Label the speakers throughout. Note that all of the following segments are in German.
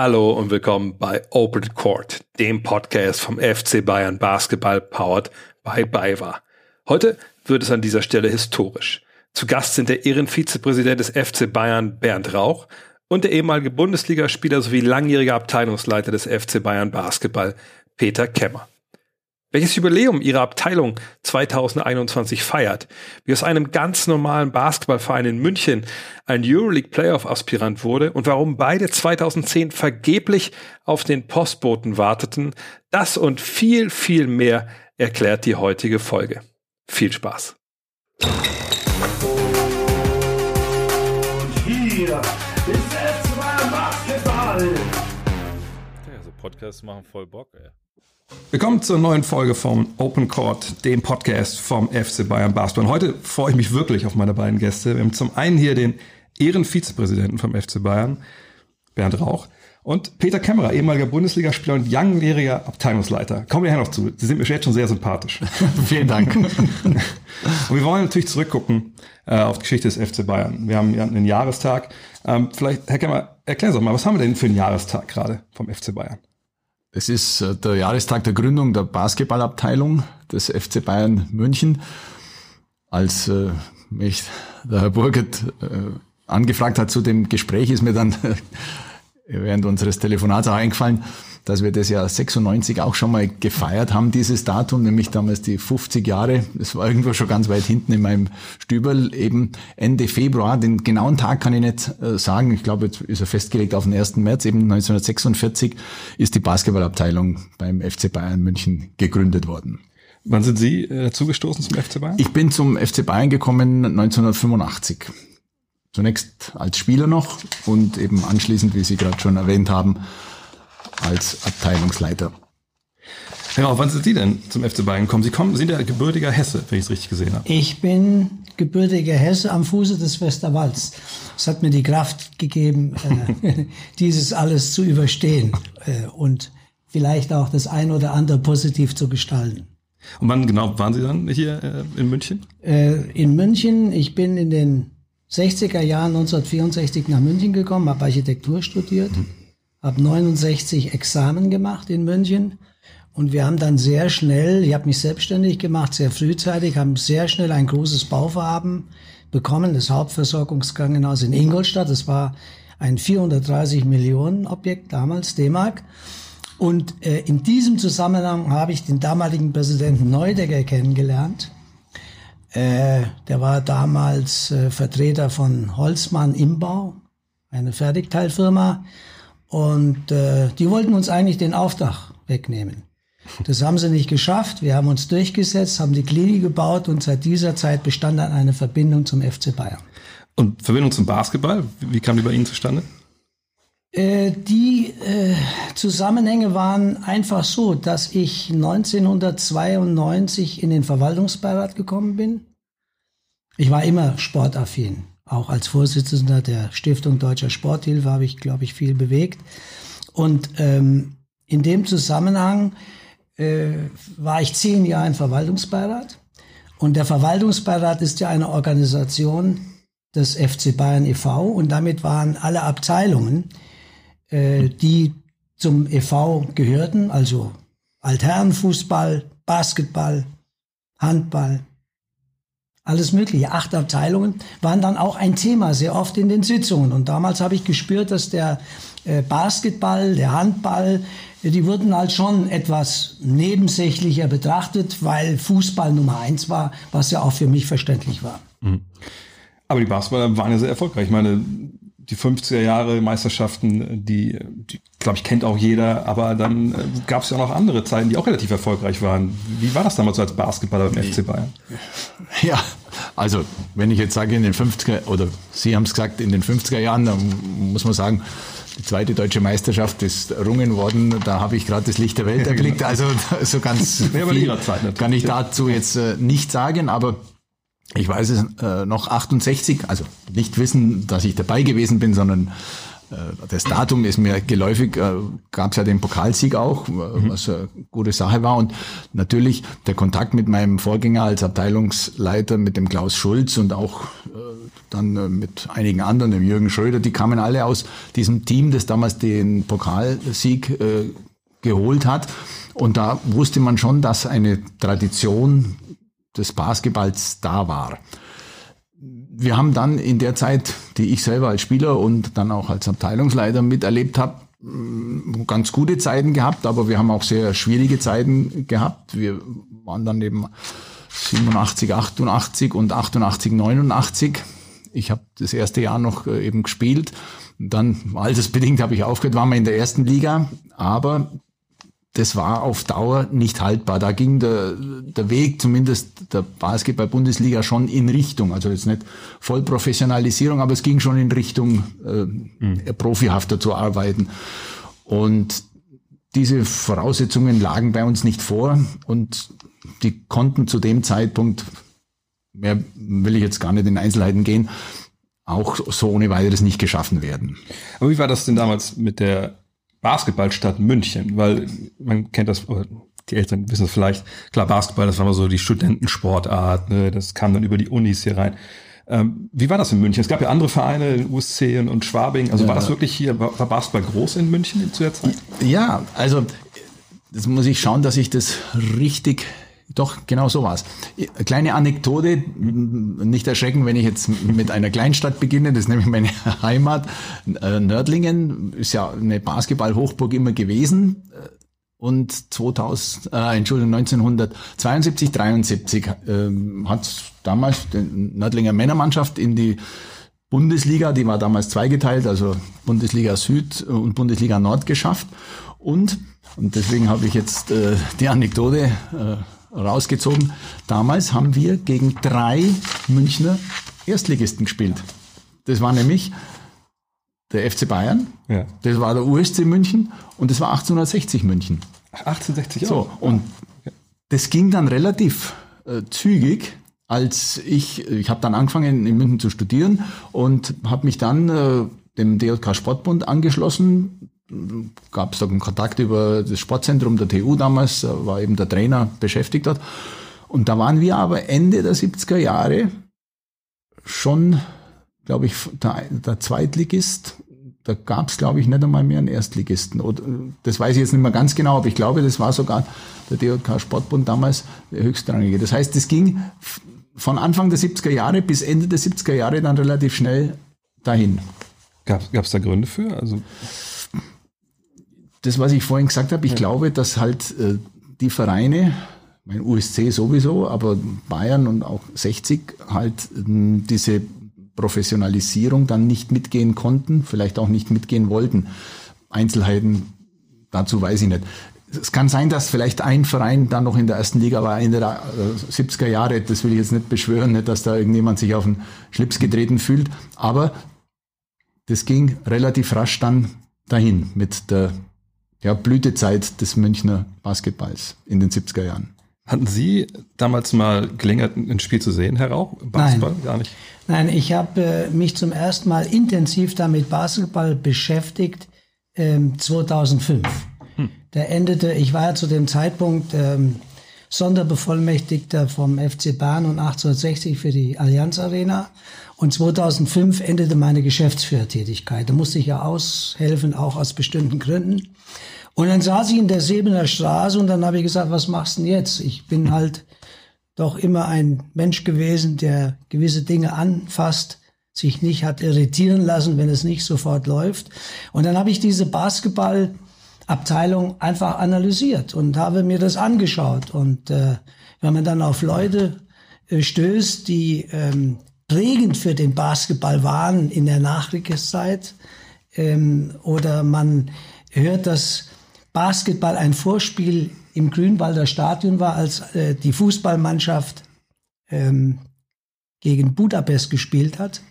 Speaker 1: Hallo und willkommen bei Open Court, dem Podcast vom FC Bayern Basketball powered by BayWa. Heute wird es an dieser Stelle historisch. Zu Gast sind der Ehrenvizepräsident des FC Bayern Bernd Rauch und der ehemalige Bundesligaspieler sowie langjährige Abteilungsleiter des FC Bayern Basketball Peter Kemmer welches Jubiläum ihre Abteilung 2021 feiert, wie aus einem ganz normalen Basketballverein in München ein Euroleague Playoff Aspirant wurde und warum beide 2010 vergeblich auf den Postboten warteten, das und viel, viel mehr erklärt die heutige Folge. Viel Spaß.
Speaker 2: Hier ist es Basketball.
Speaker 3: Ja, so Podcasts machen voll Bock, ey.
Speaker 1: Willkommen zur neuen Folge vom Open Court, dem Podcast vom FC Bayern Basketball. Und heute freue ich mich wirklich auf meine beiden Gäste. Wir haben zum einen hier den Ehrenvizepräsidenten vom FC Bayern, Bernd Rauch, und Peter Kämmerer, ehemaliger Bundesligaspieler und langjähriger Abteilungsleiter. Kommen wir her noch zu. Sie sind mir jetzt schon sehr sympathisch.
Speaker 3: Vielen Dank. und
Speaker 1: wir wollen natürlich zurückgucken äh, auf die Geschichte des FC Bayern. Wir haben ja einen Jahrestag. Ähm, vielleicht, Herr Kämmerer, erklären Sie doch mal, was haben wir denn für einen Jahrestag gerade vom FC Bayern?
Speaker 3: Es ist äh, der Jahrestag der Gründung der Basketballabteilung des FC Bayern München. Als äh, mich der Herr Burgert äh, angefragt hat zu dem Gespräch, ist mir dann während unseres Telefonats auch eingefallen, dass wir das Jahr 96 auch schon mal gefeiert haben, dieses Datum, nämlich damals die 50 Jahre. Das war irgendwo schon ganz weit hinten in meinem Stüberl, eben Ende Februar. Den genauen Tag kann ich nicht äh, sagen. Ich glaube, jetzt ist er festgelegt auf den 1. März. Eben 1946 ist die Basketballabteilung beim FC Bayern München gegründet worden.
Speaker 1: Wann sind Sie äh, dazugestoßen zum FC Bayern?
Speaker 3: Ich bin zum FC Bayern gekommen 1985. Zunächst als Spieler noch und eben anschließend, wie Sie gerade schon erwähnt haben, als Abteilungsleiter.
Speaker 1: Ja, wann sind Sie denn zum FC Bayern gekommen? Sie kommen, sind ja gebürtiger Hesse, wenn ich es richtig gesehen habe.
Speaker 4: Ich bin gebürtiger Hesse am Fuße des Westerwalds. Es hat mir die Kraft gegeben, äh, dieses alles zu überstehen äh, und vielleicht auch das ein oder andere positiv zu gestalten.
Speaker 1: Und wann genau waren Sie dann hier äh, in München?
Speaker 4: In München. Ich bin in den 60er Jahren 1964 nach München gekommen, habe Architektur studiert. Mhm habe 69 Examen gemacht in München und wir haben dann sehr schnell, ich habe mich selbstständig gemacht, sehr frühzeitig, haben sehr schnell ein großes Bauvorhaben bekommen, das Hauptversorgungskrankenhaus in Ingolstadt. Das war ein 430 Millionen Objekt damals, D-Mark. Und äh, in diesem Zusammenhang habe ich den damaligen Präsidenten Neudecker kennengelernt. Äh, der war damals äh, Vertreter von Holzmann Imbau, eine Fertigteilfirma. Und äh, die wollten uns eigentlich den Auftrag wegnehmen. Das haben sie nicht geschafft. Wir haben uns durchgesetzt, haben die Klinik gebaut und seit dieser Zeit bestand dann eine Verbindung zum FC Bayern.
Speaker 1: Und Verbindung zum Basketball, wie kam die bei Ihnen zustande?
Speaker 4: Äh, die äh, Zusammenhänge waren einfach so, dass ich 1992 in den Verwaltungsbeirat gekommen bin. Ich war immer sportaffin. Auch als Vorsitzender der Stiftung Deutscher Sporthilfe habe ich, glaube ich, viel bewegt. Und ähm, in dem Zusammenhang äh, war ich zehn Jahre im Verwaltungsbeirat. Und der Verwaltungsbeirat ist ja eine Organisation des FC Bayern e.V. Und damit waren alle Abteilungen, äh, die zum e.V. gehörten, also Altherrenfußball, Basketball, Handball, alles Mögliche. Acht Abteilungen waren dann auch ein Thema, sehr oft in den Sitzungen. Und damals habe ich gespürt, dass der äh, Basketball, der Handball, äh, die wurden halt schon etwas nebensächlicher betrachtet, weil Fußball Nummer eins war, was ja auch für mich verständlich war. Mhm.
Speaker 1: Aber die Basketballer waren ja sehr erfolgreich. Ich meine, die 50er Jahre Meisterschaften, die, die glaube ich, kennt auch jeder, aber dann äh, gab es ja auch noch andere Zeiten, die auch relativ erfolgreich waren. Wie war das damals so als Basketballer beim FC Bayern?
Speaker 3: Ja, also wenn ich jetzt sage in den 50er, oder Sie haben es gesagt, in den 50er Jahren, dann muss man sagen, die zweite deutsche Meisterschaft ist errungen worden. Da habe ich gerade das Licht der Welt erblickt. Also so ganz viel kann ich dazu jetzt äh, nicht sagen, aber ich weiß es äh, noch 68, also nicht wissen, dass ich dabei gewesen bin, sondern das Datum ist mir geläufig, äh, gab es ja den Pokalsieg auch, mhm. was eine gute Sache war. Und natürlich der Kontakt mit meinem Vorgänger als Abteilungsleiter, mit dem Klaus Schulz und auch dann mit einigen anderen, dem Jürgen Schröder, die kamen alle aus diesem Team, das damals den Pokalsieg geholt hat. Und da wusste man schon, dass eine Tradition des Basketballs da war wir haben dann in der Zeit, die ich selber als Spieler und dann auch als Abteilungsleiter miterlebt habe, mm, ganz gute Zeiten gehabt, aber wir haben auch sehr schwierige Zeiten gehabt. Wir waren dann eben 87, 88 und 88, 89. Ich habe das erste Jahr noch äh, eben gespielt. Dann, altersbedingt habe ich aufgehört, waren wir in der ersten Liga, aber das war auf Dauer nicht haltbar. Da ging der, der Weg zumindest der Basketball-Bundesliga schon in Richtung, also jetzt nicht Vollprofessionalisierung, aber es ging schon in Richtung äh, mhm. profihafter zu arbeiten. Und diese Voraussetzungen lagen bei uns nicht vor und die konnten zu dem Zeitpunkt, mehr will ich jetzt gar nicht in Einzelheiten gehen, auch so ohne weiteres nicht geschaffen werden.
Speaker 1: Aber wie war das denn damals mit der Basketballstadt München, weil man kennt das, die Eltern wissen es vielleicht, klar, Basketball, das war mal so die Studentensportart, ne, das kam dann über die Unis hier rein. Ähm, wie war das in München? Es gab ja andere Vereine, USC und, und Schwabing. Also ja. war das wirklich hier, war, war Basketball groß in München zu der Zeit?
Speaker 3: Ja, also das muss ich schauen, dass ich das richtig doch, genau so war's. Kleine Anekdote, nicht erschrecken, wenn ich jetzt mit einer Kleinstadt beginne, das ist nämlich meine Heimat. Äh, Nördlingen ist ja eine Basketball-Hochburg immer gewesen. Und 2000, äh, Entschuldigung, 1972, 73 äh, hat damals die Nördlinger Männermannschaft in die Bundesliga, die war damals zweigeteilt, also Bundesliga Süd und Bundesliga Nord geschafft. Und, und deswegen habe ich jetzt äh, die Anekdote äh, rausgezogen. Damals haben wir gegen drei Münchner Erstligisten gespielt. Das war nämlich der FC Bayern, ja. das war der USC München und das war 1860 München.
Speaker 1: 1860
Speaker 3: auch. So, und das ging dann relativ äh, zügig, als ich, ich habe dann angefangen in München zu studieren und habe mich dann äh, dem DJK Sportbund angeschlossen, gab es da einen Kontakt über das Sportzentrum der TU damals, war eben der Trainer beschäftigt dort. Und da waren wir aber Ende der 70er Jahre schon, glaube ich, der, der Zweitligist. Da gab es, glaube ich, nicht einmal mehr einen Erstligisten. Das weiß ich jetzt nicht mehr ganz genau, aber ich glaube, das war sogar der DJK Sportbund damals der höchstrangige. Das heißt, es ging von Anfang der 70er Jahre bis Ende der 70er Jahre dann relativ schnell dahin.
Speaker 1: Gab es da Gründe für? Also
Speaker 3: das, was ich vorhin gesagt habe, ich ja. glaube, dass halt äh, die Vereine, mein USC sowieso, aber Bayern und auch 60 halt äh, diese Professionalisierung dann nicht mitgehen konnten, vielleicht auch nicht mitgehen wollten. Einzelheiten dazu weiß ich nicht. Es kann sein, dass vielleicht ein Verein dann noch in der ersten Liga war, Ende der 70er äh, Jahre. Das will ich jetzt nicht beschwören, nicht, dass da irgendjemand sich auf den Schlips getreten fühlt. Aber das ging relativ rasch dann dahin mit der ja, Blütezeit des Münchner Basketballs in den 70er Jahren.
Speaker 1: Hatten Sie damals mal Gelegenheit, ein Spiel zu sehen, Herr Rauch? Basketball?
Speaker 4: Nein. Gar nicht? Nein, ich habe äh, mich zum ersten Mal intensiv damit Basketball beschäftigt ähm, 2005. Hm. Der endete, ich war ja zu dem Zeitpunkt ähm, Sonderbevollmächtigter vom FC Bahn und 1860 für die Allianz Arena. Und 2005 endete meine Geschäftsführertätigkeit. Da musste ich ja aushelfen, auch aus bestimmten Gründen. Und dann saß ich in der Sebener Straße und dann habe ich gesagt, was machst du denn jetzt? Ich bin halt doch immer ein Mensch gewesen, der gewisse Dinge anfasst, sich nicht hat irritieren lassen, wenn es nicht sofort läuft. Und dann habe ich diese Basketballabteilung einfach analysiert und habe mir das angeschaut. Und äh, wenn man dann auf Leute äh, stößt, die ähm, prägend für den Basketball waren in der Nachkriegszeit, ähm, oder man hört, dass Basketball ein Vorspiel im Grünwalder Stadion war, als äh, die Fußballmannschaft ähm, gegen Budapest gespielt hat,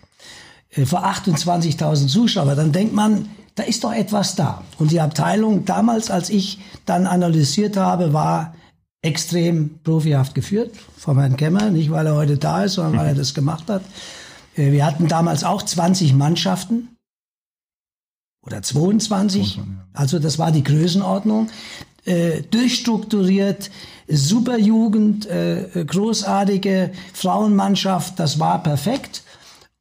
Speaker 4: äh, vor 28.000 Zuschauern, dann denkt man, da ist doch etwas da. Und die Abteilung damals, als ich dann analysiert habe, war extrem profihaft geführt von Herrn Kemmer, nicht weil er heute da ist, sondern weil er das gemacht hat. Äh, wir hatten damals auch 20 Mannschaften oder 22. Also das war die Größenordnung. Äh, durchstrukturiert, Superjugend, äh, großartige Frauenmannschaft, das war perfekt.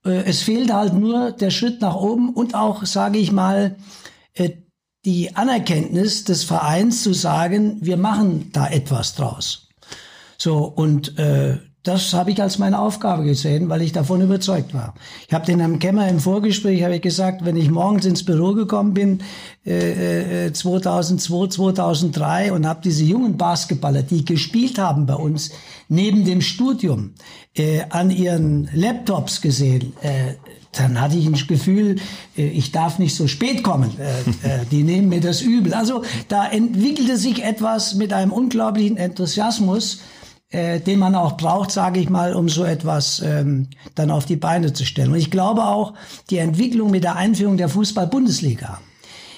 Speaker 4: Äh, es fehlte halt nur der Schritt nach oben und auch, sage ich mal, äh, die Anerkenntnis des Vereins zu sagen, wir machen da etwas draus. So, und äh, das habe ich als meine Aufgabe gesehen, weil ich davon überzeugt war. Ich habe den Herrn Kemmer im Vorgespräch habe ich gesagt, wenn ich morgens ins Büro gekommen bin, äh, 2002, äh, 2003 und habe diese jungen Basketballer, die gespielt haben bei uns, neben dem Studium äh, an ihren Laptops gesehen, äh, dann hatte ich ein Gefühl, äh, ich darf nicht so spät kommen. Äh, die nehmen mir das übel. Also da entwickelte sich etwas mit einem unglaublichen Enthusiasmus, äh, den man auch braucht, sage ich mal, um so etwas ähm, dann auf die Beine zu stellen. Und ich glaube auch, die Entwicklung mit der Einführung der Fußball-Bundesliga,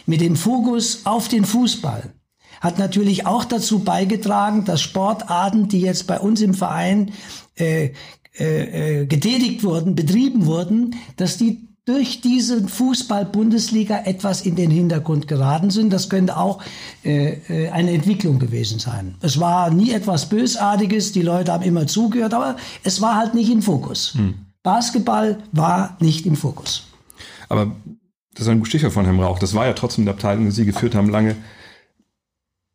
Speaker 4: mit dem Fokus auf den Fußball, hat natürlich auch dazu beigetragen, dass Sportarten, die jetzt bei uns im Verein äh, äh, äh getätigt wurden, betrieben wurden, dass die durch diese Fußball-Bundesliga etwas in den Hintergrund geraten sind. Das könnte auch äh, äh, eine Entwicklung gewesen sein. Es war nie etwas Bösartiges, die Leute haben immer zugehört, aber es war halt nicht im Fokus. Hm. Basketball war nicht im Fokus.
Speaker 1: Aber das ist ein Stichwort von Herrn Rauch. Das war ja trotzdem eine Abteilung, die Sie geführt haben lange.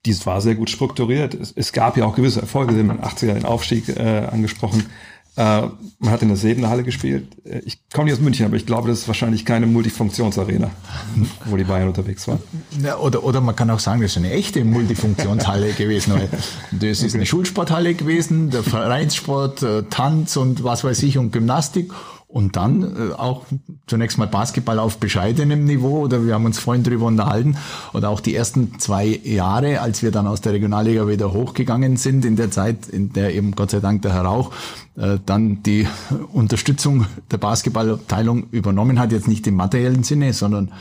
Speaker 1: Dies war sehr gut strukturiert. Es, es gab ja auch gewisse Erfolge. Sie haben in den 80er den Aufstieg äh, angesprochen. Äh, man hat in der Sebener Halle gespielt. Äh, ich komme nicht aus München, aber ich glaube, das ist wahrscheinlich keine Multifunktionsarena, wo die Bayern unterwegs waren.
Speaker 3: Ja, oder, oder man kann auch sagen, das ist eine echte Multifunktionshalle gewesen. Weil das ist okay. eine Schulsporthalle gewesen, der Vereinssport, äh, Tanz und was weiß ich und Gymnastik. Und dann äh, auch zunächst mal Basketball auf bescheidenem Niveau, oder wir haben uns vorhin drüber unterhalten, oder auch die ersten zwei Jahre, als wir dann aus der Regionalliga wieder hochgegangen sind, in der Zeit, in der eben Gott sei Dank der Herr Rauch äh, dann die Unterstützung der Basketballabteilung übernommen hat, jetzt nicht im materiellen Sinne, sondern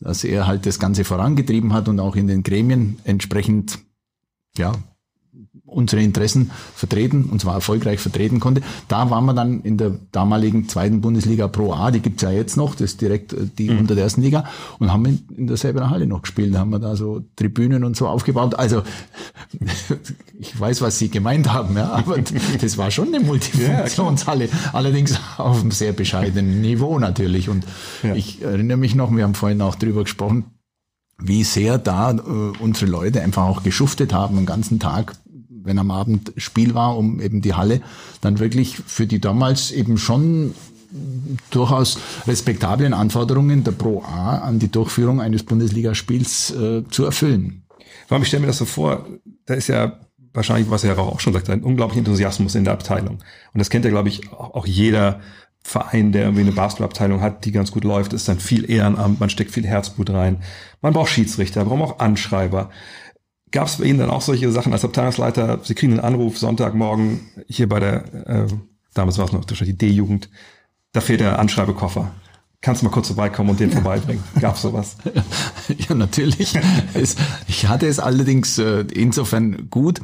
Speaker 3: dass er halt das Ganze vorangetrieben hat und auch in den Gremien entsprechend ja, unsere Interessen vertreten, und zwar erfolgreich vertreten konnte. Da waren wir dann in der damaligen zweiten Bundesliga Pro A, die gibt's ja jetzt noch, das ist direkt äh, die mhm. unter der ersten Liga, und haben in, in derselben Halle noch gespielt. Da haben wir da so Tribünen und so aufgebaut. Also ich weiß, was Sie gemeint haben, ja, aber das war schon eine Multifunktionshalle, allerdings auf einem sehr bescheidenen Niveau natürlich. Und ja. ich erinnere mich noch, wir haben vorhin auch drüber gesprochen, wie sehr da äh, unsere Leute einfach auch geschuftet haben, den ganzen Tag wenn am Abend Spiel war, um eben die Halle dann wirklich für die damals eben schon durchaus respektablen Anforderungen der Pro A an die Durchführung eines Bundesligaspiels äh, zu erfüllen.
Speaker 1: Warum ich stelle mir das so vor, da ist ja wahrscheinlich, was er auch schon sagt, ein unglaublicher Enthusiasmus in der Abteilung. Und das kennt ja, glaube ich, auch jeder Verein, der irgendwie eine Basketballabteilung hat, die ganz gut läuft, ist dann viel Ehrenamt, man steckt viel Herzblut rein. Man braucht Schiedsrichter, man braucht auch Anschreiber. Gab es bei Ihnen dann auch solche Sachen als Abteilungsleiter? Sie kriegen einen Anruf Sonntagmorgen hier bei der, äh, damals war es noch die D-Jugend, da fehlt der Anschreibekoffer. Kannst du mal kurz vorbeikommen und den vorbeibringen? Gab sowas?
Speaker 3: ja, natürlich. es, ich hatte es allerdings äh, insofern gut,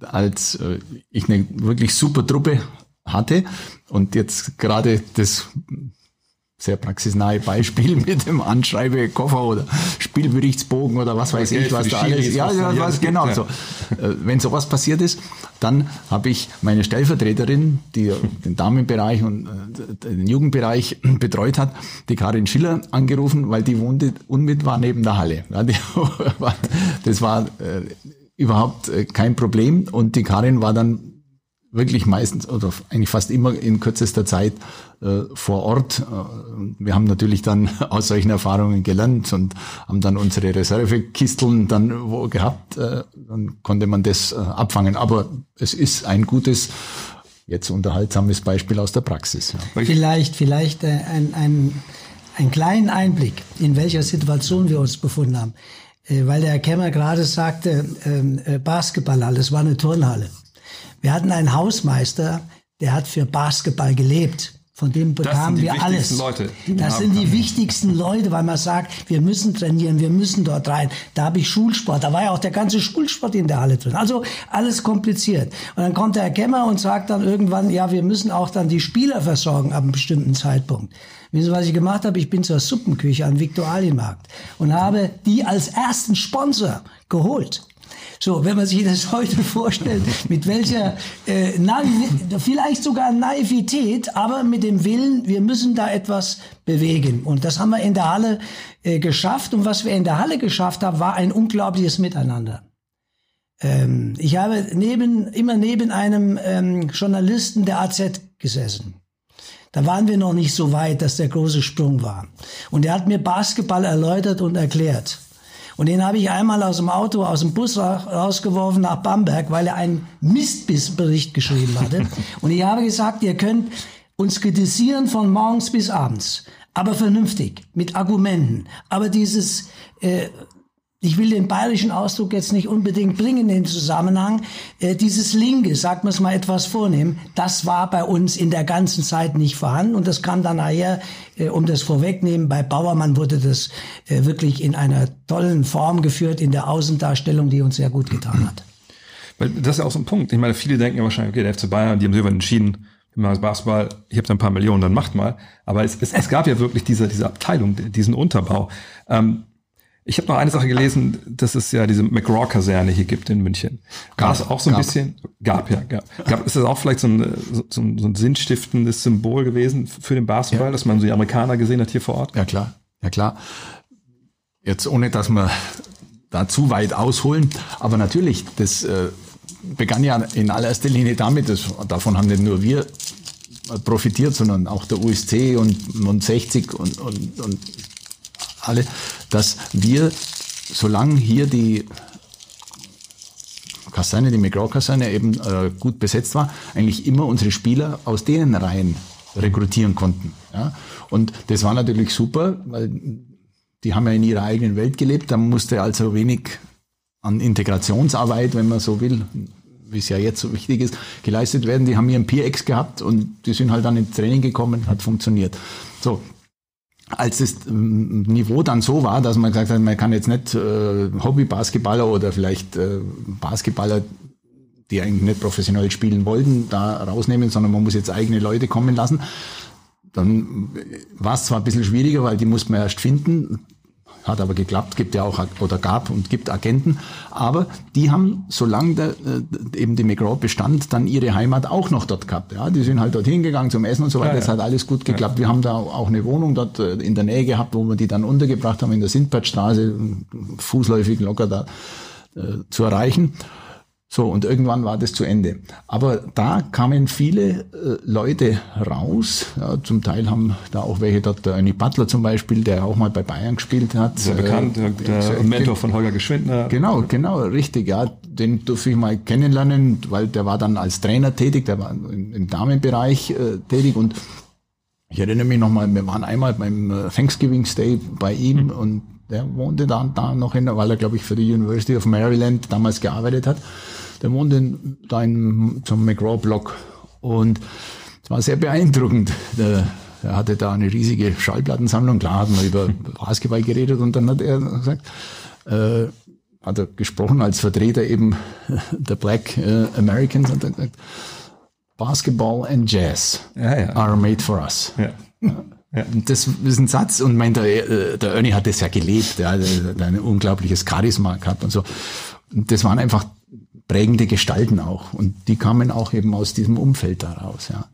Speaker 3: als äh, ich eine wirklich super Truppe hatte und jetzt gerade das sehr praxisnahe Beispiel mit dem Anschreibekoffer oder Spielberichtsbogen oder was weiß okay, ich, was da alles. Ja, ja, was, genau ja. so. Äh, wenn sowas passiert ist, dann habe ich meine Stellvertreterin, die den Damenbereich und äh, den Jugendbereich betreut hat, die Karin Schiller angerufen, weil die wohnte unmittelbar neben der Halle. Das war äh, überhaupt kein Problem und die Karin war dann wirklich meistens oder eigentlich fast immer in kürzester Zeit äh, vor Ort. Äh, wir haben natürlich dann aus solchen Erfahrungen gelernt und haben dann unsere Reservekisteln dann wo gehabt. Äh, dann konnte man das äh, abfangen. Aber es ist ein gutes, jetzt unterhaltsames Beispiel aus der Praxis.
Speaker 4: Ja. Vielleicht, vielleicht äh, ein, ein, ein kleinen Einblick, in welcher Situation wir uns befunden haben. Äh, weil der Herr Kemmer gerade sagte, ähm, Basketballhalle, es war eine Turnhalle. Wir hatten einen Hausmeister, der hat für Basketball gelebt Von dem bekamen wir
Speaker 1: wichtigsten
Speaker 4: alles.
Speaker 1: Leute, die man
Speaker 4: das
Speaker 1: haben
Speaker 4: sind die wichtigsten Leute, weil man sagt, wir müssen trainieren, wir müssen dort rein. Da habe ich Schulsport, da war ja auch der ganze Schulsport in der Halle drin. Also alles kompliziert. Und dann kommt der Herr Kemmer und sagt dann irgendwann, ja, wir müssen auch dann die Spieler versorgen ab einem bestimmten Zeitpunkt. Wissen Sie, was ich gemacht habe? Ich bin zur Suppenküche am Viktualienmarkt und habe die als ersten Sponsor geholt. So, wenn man sich das heute vorstellt, mit welcher äh, vielleicht sogar Naivität, aber mit dem Willen, wir müssen da etwas bewegen. Und das haben wir in der Halle äh, geschafft. Und was wir in der Halle geschafft haben, war ein unglaubliches Miteinander. Ähm, ich habe neben, immer neben einem ähm, Journalisten der AZ gesessen. Da waren wir noch nicht so weit, dass der große Sprung war. Und er hat mir Basketball erläutert und erklärt. Und den habe ich einmal aus dem Auto, aus dem Bus ra- rausgeworfen nach Bamberg, weil er einen Mistbericht geschrieben hatte. Und ich habe gesagt, ihr könnt uns kritisieren von morgens bis abends, aber vernünftig, mit Argumenten. Aber dieses, äh, ich will den bayerischen Ausdruck jetzt nicht unbedingt bringen in den Zusammenhang, äh, dieses Linke, sagt man es mal etwas vornehm, das war bei uns in der ganzen Zeit nicht vorhanden und das kam dann nachher, äh, um das vorwegnehmen, bei Bauermann wurde das äh, wirklich in einer tollen Form geführt, in der Außendarstellung, die uns sehr gut getan hat.
Speaker 1: Weil das ist ja auch so ein Punkt. Ich meine, viele denken ja wahrscheinlich, okay, der FC Bayern, die haben irgendwann entschieden, das Basketball, ich habe da ein paar Millionen, dann macht mal. Aber es, es, es gab ja wirklich diese, diese Abteilung, diesen Unterbau. Ähm, ich habe noch eine Sache gelesen, dass es ja diese McGraw-Kaserne hier gibt in München. War
Speaker 3: Gab,
Speaker 1: das auch so ein
Speaker 3: gab.
Speaker 1: bisschen? Gab, ja. Gab. gab ist das auch vielleicht so ein, so, so ein sinnstiftendes Symbol gewesen für den Basketball, dass man so die Amerikaner gesehen hat hier vor Ort?
Speaker 3: Ja klar, ja klar. Jetzt ohne, dass wir da zu weit ausholen, aber natürlich, das äh, begann ja in allererster Linie damit, das, davon haben nicht nur wir profitiert, sondern auch der USC und, und 60 und, und, und alle, dass wir, solange hier die Kaserne, die McGraw-Kaserne eben äh, gut besetzt war, eigentlich immer unsere Spieler aus deren Reihen rekrutieren konnten. Ja? Und das war natürlich super, weil die haben ja in ihrer eigenen Welt gelebt, da musste also wenig an Integrationsarbeit, wenn man so will, wie es ja jetzt so wichtig ist, geleistet werden. Die haben ihren Peer-Ex gehabt und die sind halt dann ins Training gekommen, hat funktioniert. So, als das ähm, Niveau dann so war, dass man gesagt hat, man kann jetzt nicht äh, Hobby-Basketballer oder vielleicht äh, Basketballer, die eigentlich nicht professionell spielen wollten, da rausnehmen, sondern man muss jetzt eigene Leute kommen lassen. Dann war es zwar ein bisschen schwieriger, weil die muss man erst finden, hat aber geklappt, gibt ja auch oder gab und gibt Agenten, aber die haben, solange der, äh, eben die McGraw bestand, dann ihre Heimat auch noch dort gehabt. Ja, die sind halt dorthin gegangen zum Essen und so weiter.
Speaker 1: Ja,
Speaker 3: Das
Speaker 1: ja.
Speaker 3: hat alles gut geklappt. Wir haben da auch eine Wohnung dort äh, in der Nähe gehabt, wo wir die dann untergebracht haben in der Sindbertstraße, fußläufig locker da äh, zu erreichen. So, und irgendwann war das zu Ende. Aber da kamen viele äh, Leute raus. Ja, zum Teil haben da auch welche dort, der Ernie Butler zum Beispiel, der auch mal bei Bayern gespielt hat.
Speaker 1: Sehr bekannt, der, der
Speaker 3: äh,
Speaker 1: Mentor von Holger Geschwindner.
Speaker 3: Genau, genau, richtig, ja. Den durfte ich mal kennenlernen, weil der war dann als Trainer tätig, der war im, im Damenbereich äh, tätig und ich erinnere mich nochmal, wir waren einmal beim äh, Thanksgiving Day bei ihm und der wohnte da, da noch in, weil er, glaube ich, für die University of Maryland damals gearbeitet hat. Der wohnte in, da in, zum McGraw-Block und es war sehr beeindruckend. Der, er hatte da eine riesige Schallplattensammlung. Klar hat man über Basketball geredet und dann hat er gesagt, äh, hat er gesprochen als Vertreter eben der Black äh, Americans und hat gesagt, Basketball and Jazz
Speaker 1: Ja, ja.
Speaker 3: are made for us.
Speaker 1: Ja. Ja.
Speaker 3: Das ist ein Satz und mein, der, äh, der Ernie hat das ja gelebt, ja, der hat ein unglaubliches Charisma gehabt und so. Und das waren einfach prägende Gestalten auch und die kamen auch eben aus diesem Umfeld daraus, ja.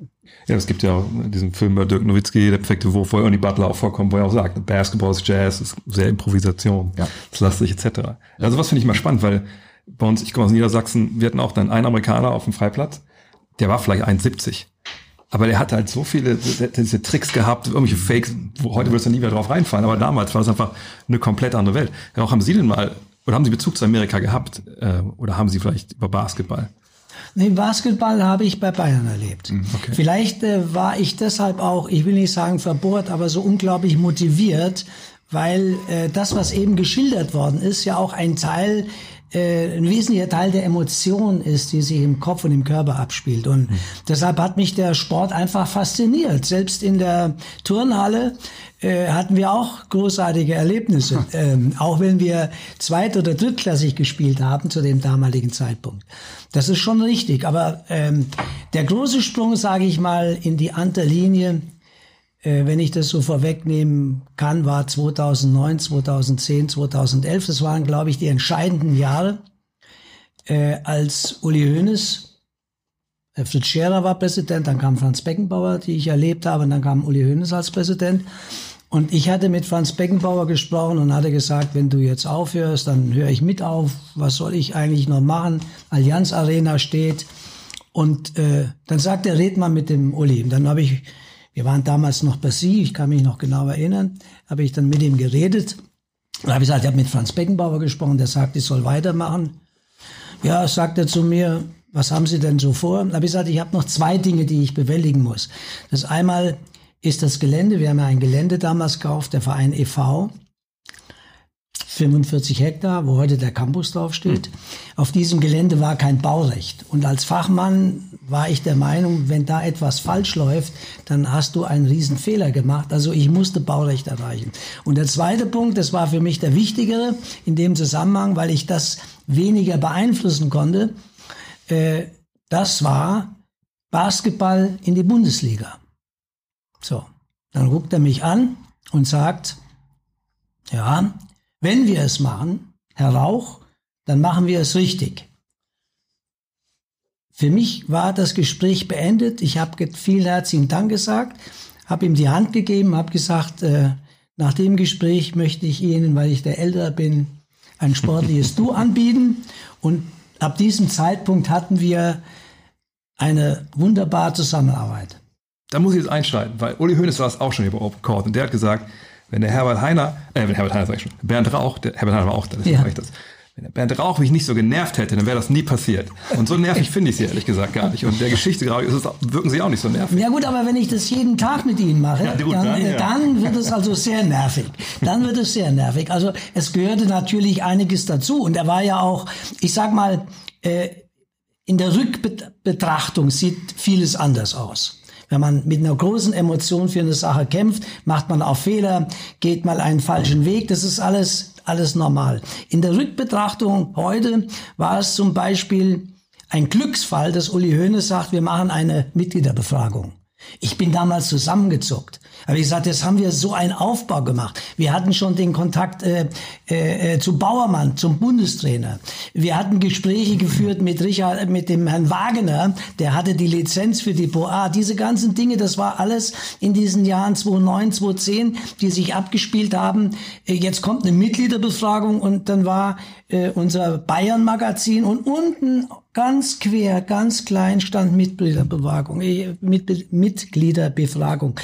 Speaker 1: Ja, es gibt ja auch diesen Film bei Dirk Nowitzki, der perfekte Wurf, wo Ernie Butler auch vorkommt, wo er auch sagt, Basketball ist Jazz, ist sehr Improvisation,
Speaker 3: Ja.
Speaker 1: ist lastig etc. Also was finde ich mal spannend, weil bei uns, ich komme aus Niedersachsen, wir hatten auch dann einen Amerikaner auf dem Freiplatz, der war vielleicht 1,70. Aber der hatte halt so viele diese Tricks gehabt, irgendwelche Fakes, wo heute würdest du nie wieder drauf reinfallen, aber damals war das einfach eine komplett andere Welt. Ja, auch haben Sie denn mal, oder haben Sie Bezug zu Amerika gehabt, äh, oder haben Sie vielleicht über Basketball?
Speaker 4: Nee, Basketball habe ich bei Bayern erlebt.
Speaker 1: okay.
Speaker 4: Vielleicht äh, war ich deshalb auch, ich will nicht sagen verbohrt, aber so unglaublich motiviert, weil äh, das, was eben geschildert worden ist, ja auch ein Teil äh, ein wesentlicher Teil der Emotion ist, die sich im Kopf und im Körper abspielt. Und mhm. deshalb hat mich der Sport einfach fasziniert. Selbst in der Turnhalle äh, hatten wir auch großartige Erlebnisse, ähm, auch wenn wir zweit- oder drittklassig gespielt haben zu dem damaligen Zeitpunkt. Das ist schon richtig. Aber ähm, der große Sprung, sage ich mal, in die andere Linie, äh, wenn ich das so vorwegnehmen kann, war 2009, 2010, 2011. Das waren, glaube ich, die entscheidenden Jahre, äh, als Uli Hoeneß Fritz Scherer war Präsident, dann kam Franz Beckenbauer, die ich erlebt habe, und dann kam Uli Hoeneß als Präsident. Und ich hatte mit Franz Beckenbauer gesprochen und hatte gesagt, wenn du jetzt aufhörst, dann höre ich mit auf. Was soll ich eigentlich noch machen? Allianz Arena steht. Und äh, dann sagt er, red mal mit dem Uli. Und dann habe ich, wir waren damals noch bei Sie, ich kann mich noch genau erinnern, habe ich dann mit ihm geredet. Und habe gesagt, ich habe mit Franz Beckenbauer gesprochen, der sagt, ich soll weitermachen. Ja, sagt er zu mir, was haben Sie denn so vor? Da habe ich gesagt, ich habe noch zwei Dinge, die ich bewältigen muss. Das einmal ist das Gelände, wir haben ja ein Gelände damals gekauft, der Verein e.V., 45 Hektar, wo heute der Campus draufsteht. Mhm. Auf diesem Gelände war kein Baurecht. Und als Fachmann war ich der Meinung, wenn da etwas falsch läuft, dann hast du einen riesen Fehler gemacht. Also ich musste Baurecht erreichen. Und der zweite Punkt, das war für mich der wichtigere in dem Zusammenhang, weil ich das weniger beeinflussen konnte, äh, das war Basketball in die Bundesliga. So, dann guckt er mich an und sagt, ja, wenn wir es machen, Herr Rauch, dann machen wir es richtig. Für mich war das Gespräch beendet. Ich habe vielen herzlichen Dank gesagt, habe ihm die Hand gegeben, habe gesagt, äh, nach dem Gespräch möchte ich Ihnen, weil ich der Ältere bin, ein sportliches Du anbieten. Und ab diesem Zeitpunkt hatten wir eine wunderbare Zusammenarbeit
Speaker 1: da muss ich jetzt einschalten, weil Uli Hoeneß saß auch schon hier bei Open Court und der hat gesagt, wenn der Herbert Heiner, äh, wenn Herbert Heiner sag ich schon, Bernd Rauch, der Herbert Heiner war auch da, deswegen ja. ich das. Wenn der Bernd Rauch mich nicht so genervt hätte, dann wäre das nie passiert. Und so nervig finde ich sie ehrlich gesagt gar nicht. Und der Geschichte gerade es, wirken sie auch nicht so nervig.
Speaker 4: Ja gut, aber wenn ich das jeden Tag mit Ihnen mache, ja, gut, dann, dann, ja. dann, wird es also sehr nervig. Dann wird es sehr nervig. Also es gehörte natürlich einiges dazu. Und er war ja auch, ich sag mal, äh, in der Rückbetrachtung sieht vieles anders aus. Wenn man mit einer großen Emotion für eine Sache kämpft, macht man auch Fehler, geht mal einen falschen Weg. Das ist alles, alles normal. In der Rückbetrachtung heute war es zum Beispiel ein Glücksfall, dass Uli Hoeneß sagt, wir machen eine Mitgliederbefragung. Ich bin damals zusammengezuckt. Aber ich gesagt, jetzt haben wir so einen Aufbau gemacht. Wir hatten schon den Kontakt äh, äh, äh, zu Bauermann, zum Bundestrainer. Wir hatten Gespräche geführt mit Richard, mit dem Herrn Wagner, der hatte die Lizenz für die POA. Diese ganzen Dinge, das war alles in diesen Jahren 2009, 2010, die sich abgespielt haben. Äh, jetzt kommt eine Mitgliederbefragung und dann war äh, unser Bayern-Magazin und unten ganz quer, ganz klein stand Mitgliederbefragung. Äh, mit, Mitgliederbefragung.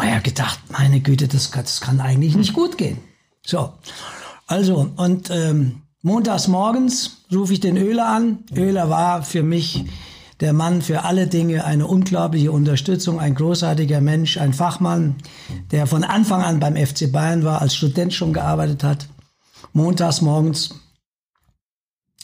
Speaker 4: Oh ja, gedacht, meine Güte, das, das kann eigentlich nicht gut gehen. So, also und ähm, montags morgens rufe ich den Öler an. Öler war für mich der Mann für alle Dinge, eine unglaubliche Unterstützung, ein großartiger Mensch, ein Fachmann, der von Anfang an beim FC Bayern war, als Student schon gearbeitet hat. Montags morgens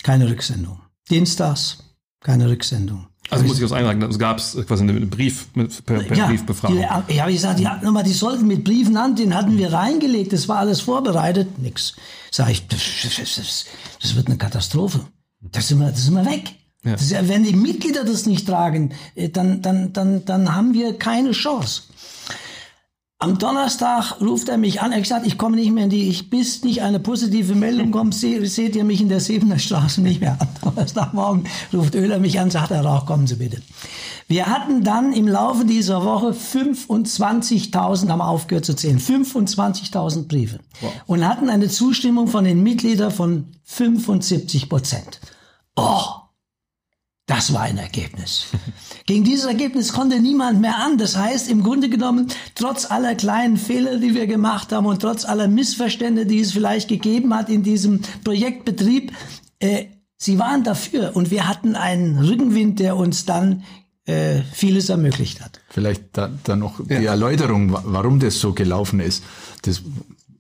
Speaker 4: keine Rücksendung. Dienstags keine Rücksendung.
Speaker 1: Also muss ich was einsagen, es gab es quasi einen Brief per, per
Speaker 4: ja,
Speaker 1: Briefbefragung.
Speaker 4: Ja, ich habe gesagt, ja, nochmal, die sollten mit Briefen an, den hatten wir reingelegt, das war alles vorbereitet, nix. Sag ich, das, das, das wird eine Katastrophe. Das sind wir, das sind wir weg. Ja. Das, wenn die Mitglieder das nicht tragen, äh, dann, dann, dann, dann haben wir keine Chance. Am Donnerstag ruft er mich an. Er hat gesagt, ich komme nicht mehr in die, ich bis nicht eine positive Meldung kommt, se, seht ihr mich in der Siebener Straße nicht mehr. Am Donnerstagmorgen ruft Öler mich an, sagt er, Rauch, kommen Sie bitte. Wir hatten dann im Laufe dieser Woche 25.000, haben wir aufgehört zu zählen, 25.000 Briefe. Wow. Und hatten eine Zustimmung von den Mitgliedern von 75 Prozent. Oh, das war ein Ergebnis. Gegen dieses Ergebnis konnte niemand mehr an. Das heißt, im Grunde genommen, trotz aller kleinen Fehler, die wir gemacht haben und trotz aller Missverstände, die es vielleicht gegeben hat in diesem Projektbetrieb, äh, sie waren dafür und wir hatten einen Rückenwind, der uns dann äh, vieles ermöglicht hat.
Speaker 3: Vielleicht da, da noch ja. die Erläuterung, warum das so gelaufen ist. Das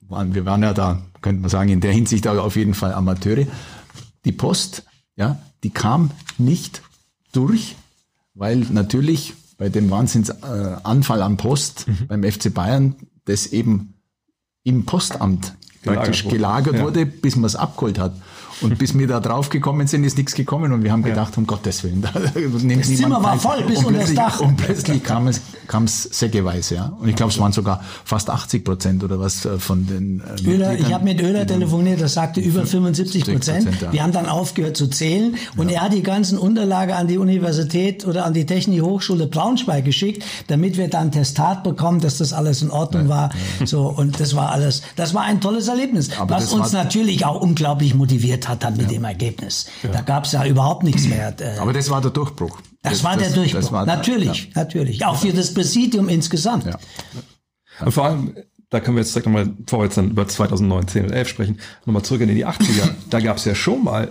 Speaker 3: waren, wir waren ja da, könnte man sagen, in der Hinsicht auf jeden Fall Amateure die Post, ja, die kam nicht durch, weil natürlich bei dem Wahnsinnsanfall an Post
Speaker 1: Mhm.
Speaker 3: beim FC Bayern das eben im Postamt praktisch
Speaker 1: wurde.
Speaker 3: gelagert
Speaker 1: Ja.
Speaker 3: wurde, bis man es abgeholt hat. Und bis wir da drauf gekommen sind, ist nichts gekommen und wir haben gedacht, um Gottes Willen, da nimmt
Speaker 4: Das Zimmer war voll bis unter das Dach.
Speaker 3: Und plötzlich kam es, kam es säckeweise, ja. Und ich glaube, es waren sogar fast 80 Prozent oder was äh, von den äh,
Speaker 4: Öler, ich habe mit Öler telefoniert, das sagte über 75 Prozent.
Speaker 3: 50%, ja.
Speaker 4: Wir haben dann aufgehört zu zählen und er hat die ganzen Unterlagen an die Universität oder an die Technische Hochschule Braunschweig geschickt, damit wir dann Testat bekommen, dass das alles in Ordnung war. So und das war alles. Das war ein tolles Erlebnis,
Speaker 3: Aber
Speaker 4: was uns natürlich auch unglaublich motiviert hat dann mit dem Ergebnis. Da gab es ja überhaupt nichts mehr. Äh,
Speaker 3: Aber das war der Durchbruch.
Speaker 4: das, war der Durchbruch.
Speaker 3: das war-
Speaker 4: natürlich, natürlich. Auch für das Präsidium insgesamt.
Speaker 3: Ja.
Speaker 1: Und vor allem, da können wir jetzt direkt nochmal, bevor wir jetzt dann über 2009, 10 und 11 sprechen, nochmal zurück in die 80er. da gab es ja schon mal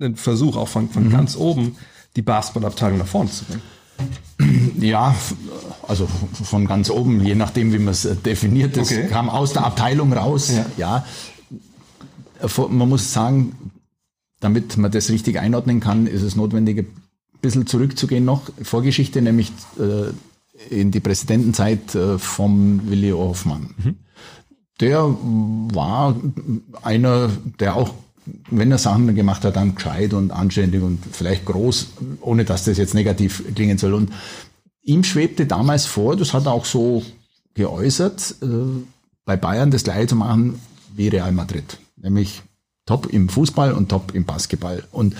Speaker 1: einen Versuch, auch von,
Speaker 3: Mhm.
Speaker 1: von ganz oben, die Basketballabteilung nach vorne zu bringen.
Speaker 3: Ja, also von ganz oben, je nachdem, wie man es äh, definiert. Das
Speaker 1: Okay.
Speaker 3: kam aus der Abteilung raus.
Speaker 1: Ja.
Speaker 3: Ja. Man muss sagen, damit man das richtig einordnen kann, ist es notwendig, ein bisschen zurückzugehen noch. Vorgeschichte, nämlich äh, in die Präsidentenzeit äh, vom Willi Hoffmann. Der war einer, der auch, wenn er Sachen gemacht hat, dann gescheit und anständig und vielleicht groß, ohne dass das jetzt negativ klingen soll. Und ihm schwebte damals vor, das hat er auch so geäußert, äh, bei Bayern das gleiche zu machen wie Real Madrid. Nämlich top im Fußball und top im Basketball. Und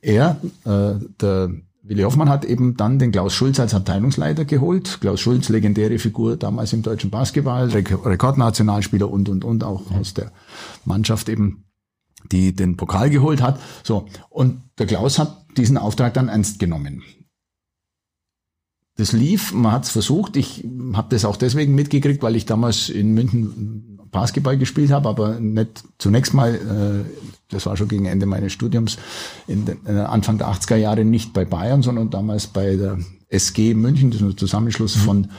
Speaker 3: er, äh, der Willi Hoffmann hat eben dann den Klaus Schulz als Abteilungsleiter geholt. Klaus Schulz, legendäre Figur damals im deutschen Basketball, Rek Rekordnationalspieler und, und, und, auch aus der Mannschaft eben, die den Pokal geholt hat. So. Und der Klaus hat diesen Auftrag dann ernst genommen. Das lief, man hat es versucht. Ich habe das auch deswegen mitgekriegt, weil ich damals in München Basketball gespielt habe, aber nicht zunächst mal, äh, das war schon gegen Ende meines Studiums, in den, äh, Anfang der 80er Jahre nicht bei Bayern, sondern damals bei der SG München, das ist ein Zusammenschluss von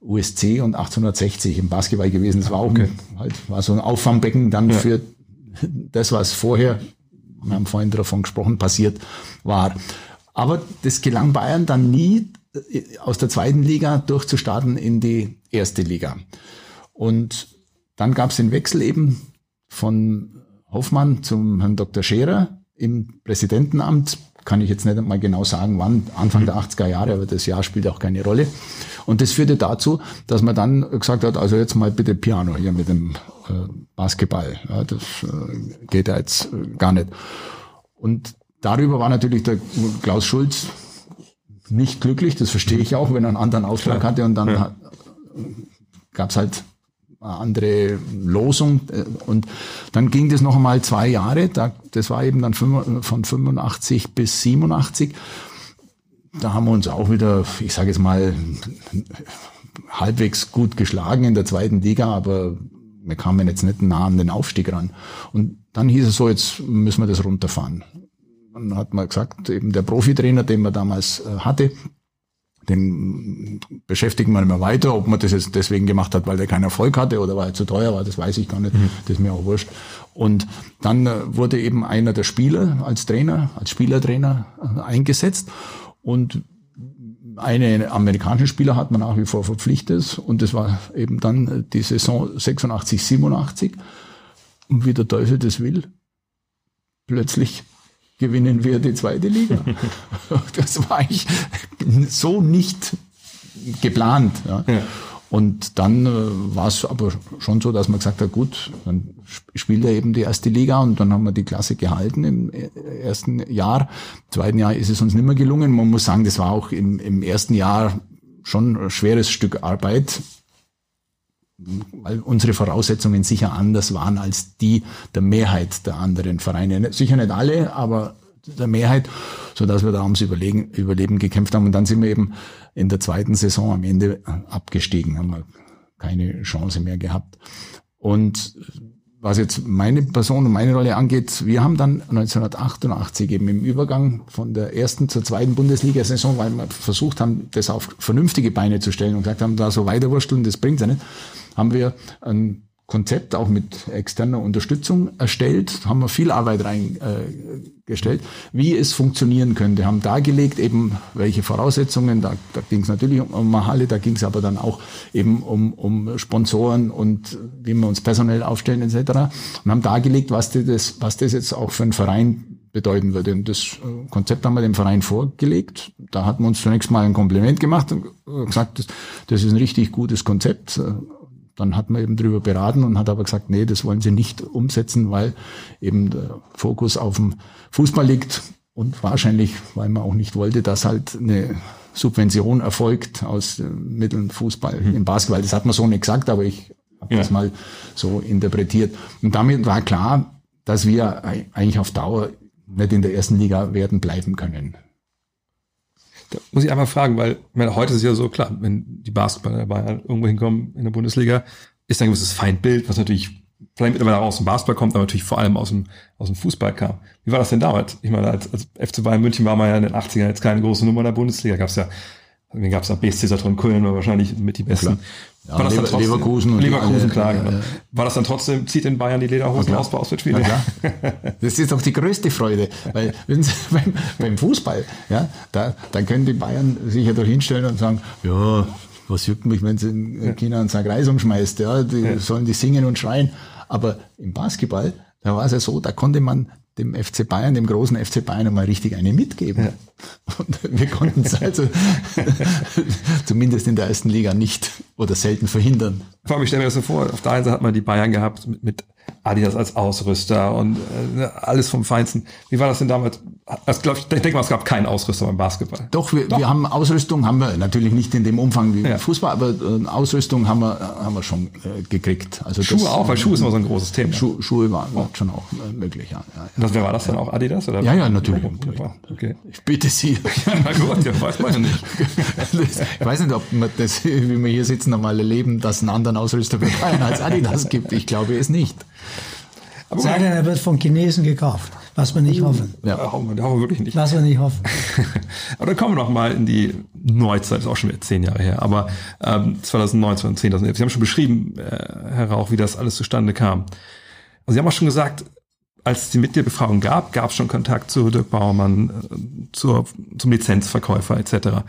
Speaker 3: USC und 1860 im Basketball gewesen. Das war auch ein, halt, war so ein Auffangbecken dann für das, was vorher, wir haben vorhin davon gesprochen, passiert war. Aber das gelang Bayern dann nie, äh, aus der zweiten Liga durchzustarten in die erste Liga. Und dann gab es den Wechsel eben von Hoffmann zum Herrn Dr. Scherer im Präsidentenamt. Kann ich jetzt nicht mal genau sagen, wann, Anfang der 80er Jahre, aber das Jahr spielt auch keine Rolle. Und das führte dazu, dass man dann gesagt hat, also jetzt mal bitte Piano hier mit dem äh, Basketball. Ja, das äh, geht ja jetzt äh, gar nicht. Und darüber war natürlich der Klaus Schulz nicht glücklich, das verstehe ich auch, wenn er einen anderen Auftrag hatte und dann hat, gab es halt andere Losung äh, und dann ging das noch einmal zwei Jahre, da, das war eben dann von 85 bis 87. Da haben wir uns auch wieder, ich sage jetzt mal, halbwegs gut geschlagen in der zweiten Liga, aber wir kamen jetzt nicht nah an den Aufstieg ran. Und dann hieß es so, jetzt müssen wir das runterfahren. Dann hat man gesagt, eben der Profitrainer, den man damals äh, hatte, den beschäftigen wir immer weiter. Ob man das jetzt deswegen gemacht hat, weil der keinen Erfolg hatte oder weil er zu teuer war, das weiß ich gar nicht. Das ist mir auch wurscht. Und dann äh, wurde eben einer der Spieler als Trainer, als Spielertrainer äh, eingesetzt. Und eine amerikanische Spieler hat man nach wie vor verpflichtet. Und das war eben dann äh, die Saison 86, 87. Und wie der Teufel das will, plötzlich gewinnen wir die zweite Liga. Das war eigentlich so nicht geplant. Ja.
Speaker 1: Ja.
Speaker 3: Und dann äh, war es aber schon so, dass man gesagt hat, gut, dann sp- spielt er eben die erste Liga und dann haben wir die Klasse gehalten im äh, ersten Jahr. Im zweiten Jahr ist es uns nicht mehr gelungen. Man muss sagen, das war auch im, im ersten Jahr schon ein schweres Stück Arbeit, weil unsere Voraussetzungen sicher anders waren als die der Mehrheit der anderen Vereine. Sicher nicht alle, aber der Mehrheit, so dass wir da ums Überlegen, Überleben gekämpft haben. Und dann sind wir eben in der zweiten Saison am Ende abgestiegen, haben wir keine Chance mehr gehabt. Und was jetzt meine Person und meine Rolle angeht, wir haben dann 1988 eben im Übergang von der ersten zur zweiten Bundesliga-Saison, weil wir versucht haben, das auf vernünftige Beine zu stellen und gesagt haben, da so weiterwursteln, das bringt ja nicht, haben wir einen Konzept auch mit externer Unterstützung erstellt, haben wir viel Arbeit reingestellt, äh, wie es funktionieren könnte, haben dargelegt eben welche Voraussetzungen, da, da ging es natürlich um Mahalle, da ging es aber dann auch eben um, um Sponsoren und wie wir uns personell aufstellen etc. und haben dargelegt, was das, was das jetzt auch für einen Verein bedeuten würde. Und das äh, Konzept haben wir dem Verein vorgelegt. Da hatten wir uns zunächst mal ein Kompliment gemacht und gesagt, das, das ist ein richtig gutes Konzept dann hat man eben drüber beraten und hat aber gesagt, nee, das wollen sie nicht umsetzen, weil eben der Fokus auf dem Fußball liegt und wahrscheinlich, weil man auch nicht wollte, dass halt eine Subvention erfolgt aus Mitteln Fußball mhm. im Basketball. Das hat man so nicht gesagt, aber ich habe ja. das mal so interpretiert. Und damit war klar, dass wir eigentlich auf Dauer nicht in der ersten Liga werden bleiben können.
Speaker 1: Da muss ich einmal fragen, weil meine, heute ist es ja so klar, wenn die Basketballer Bayern irgendwo hinkommen in der Bundesliga, ist ein gewisses Feindbild, was natürlich vielleicht mittlerweile auch aus dem Basketball kommt, aber natürlich vor allem aus dem, aus dem Fußball kam. Wie war das denn damals? Ich meine, als, als FC Bayern München war man ja in den 80ern jetzt keine große Nummer in der Bundesliga. Gab es ja, gab es ja BSC Saturn Köln, war wahrscheinlich mit die besten.
Speaker 3: Ja, war das Lever, trotzdem, Leverkusen
Speaker 1: und Leverkusen, klar. Ja, ja. War das dann trotzdem, zieht in Bayern die Lederhosen aus bei Auswärtsspielen?
Speaker 3: Ja, das ist doch die größte Freude, weil wenn Sie, beim, beim Fußball, ja, da, da können die Bayern sich ja doch hinstellen und sagen, ja, was juckt mich, wenn sie in China einen Sack Reis umschmeißt, ja, die sollen die singen und schreien. Aber im Basketball, da war es ja so, da konnte man dem FC Bayern, dem großen FC Bayern mal richtig eine mitgeben. Ja. Und wir konnten es also zumindest in der ersten Liga nicht oder selten verhindern.
Speaker 1: Vor allem, ich stelle mir das so vor, auf der einen Seite hat man die Bayern gehabt mit, mit Adidas als Ausrüster und äh, alles vom Feinsten. Wie war das denn damals? Also, glaub ich, ich denke mal, es gab keinen Ausrüster beim Basketball.
Speaker 3: Doch, wir, Doch. wir haben Ausrüstung, haben wir natürlich nicht in dem Umfang wie ja. Fußball, aber äh, Ausrüstung haben wir, haben wir schon äh, gekriegt.
Speaker 1: Also Schuhe das, auch, weil Schuhe ist immer so ein großes Thema.
Speaker 3: Schuh, Schuhe waren oh. schon auch äh, möglich, ja. ja,
Speaker 1: ja. Das, wer war das dann auch, Adidas? Oder?
Speaker 3: Ja, ja, natürlich. Okay. Ich bitte Sie. ja, na gut, ja, weiß man ja nicht. ich weiß nicht, ob man das, wie wir hier sitzen, einmal erleben, dass es einen anderen Ausrüster bei Bayern als Adidas gibt. Ich glaube es nicht.
Speaker 4: Aber Sei denn, er wird von Chinesen gekauft, was wir nicht hoffen.
Speaker 1: Ja, hoffen wir, hoffen wir wirklich nicht.
Speaker 4: Was wir nicht hoffen.
Speaker 1: aber dann kommen wir noch mal in die Neuzeit, ist auch schon wieder zehn Jahre her, aber ähm, 2019 und 2011. Sie haben schon beschrieben, äh, Herr Rauch, wie das alles zustande kam. Also Sie haben auch schon gesagt, als es die Mitgliederbefragung gab, gab es schon Kontakt zu Dirk Bauermann, äh, zur, zum Lizenzverkäufer etc.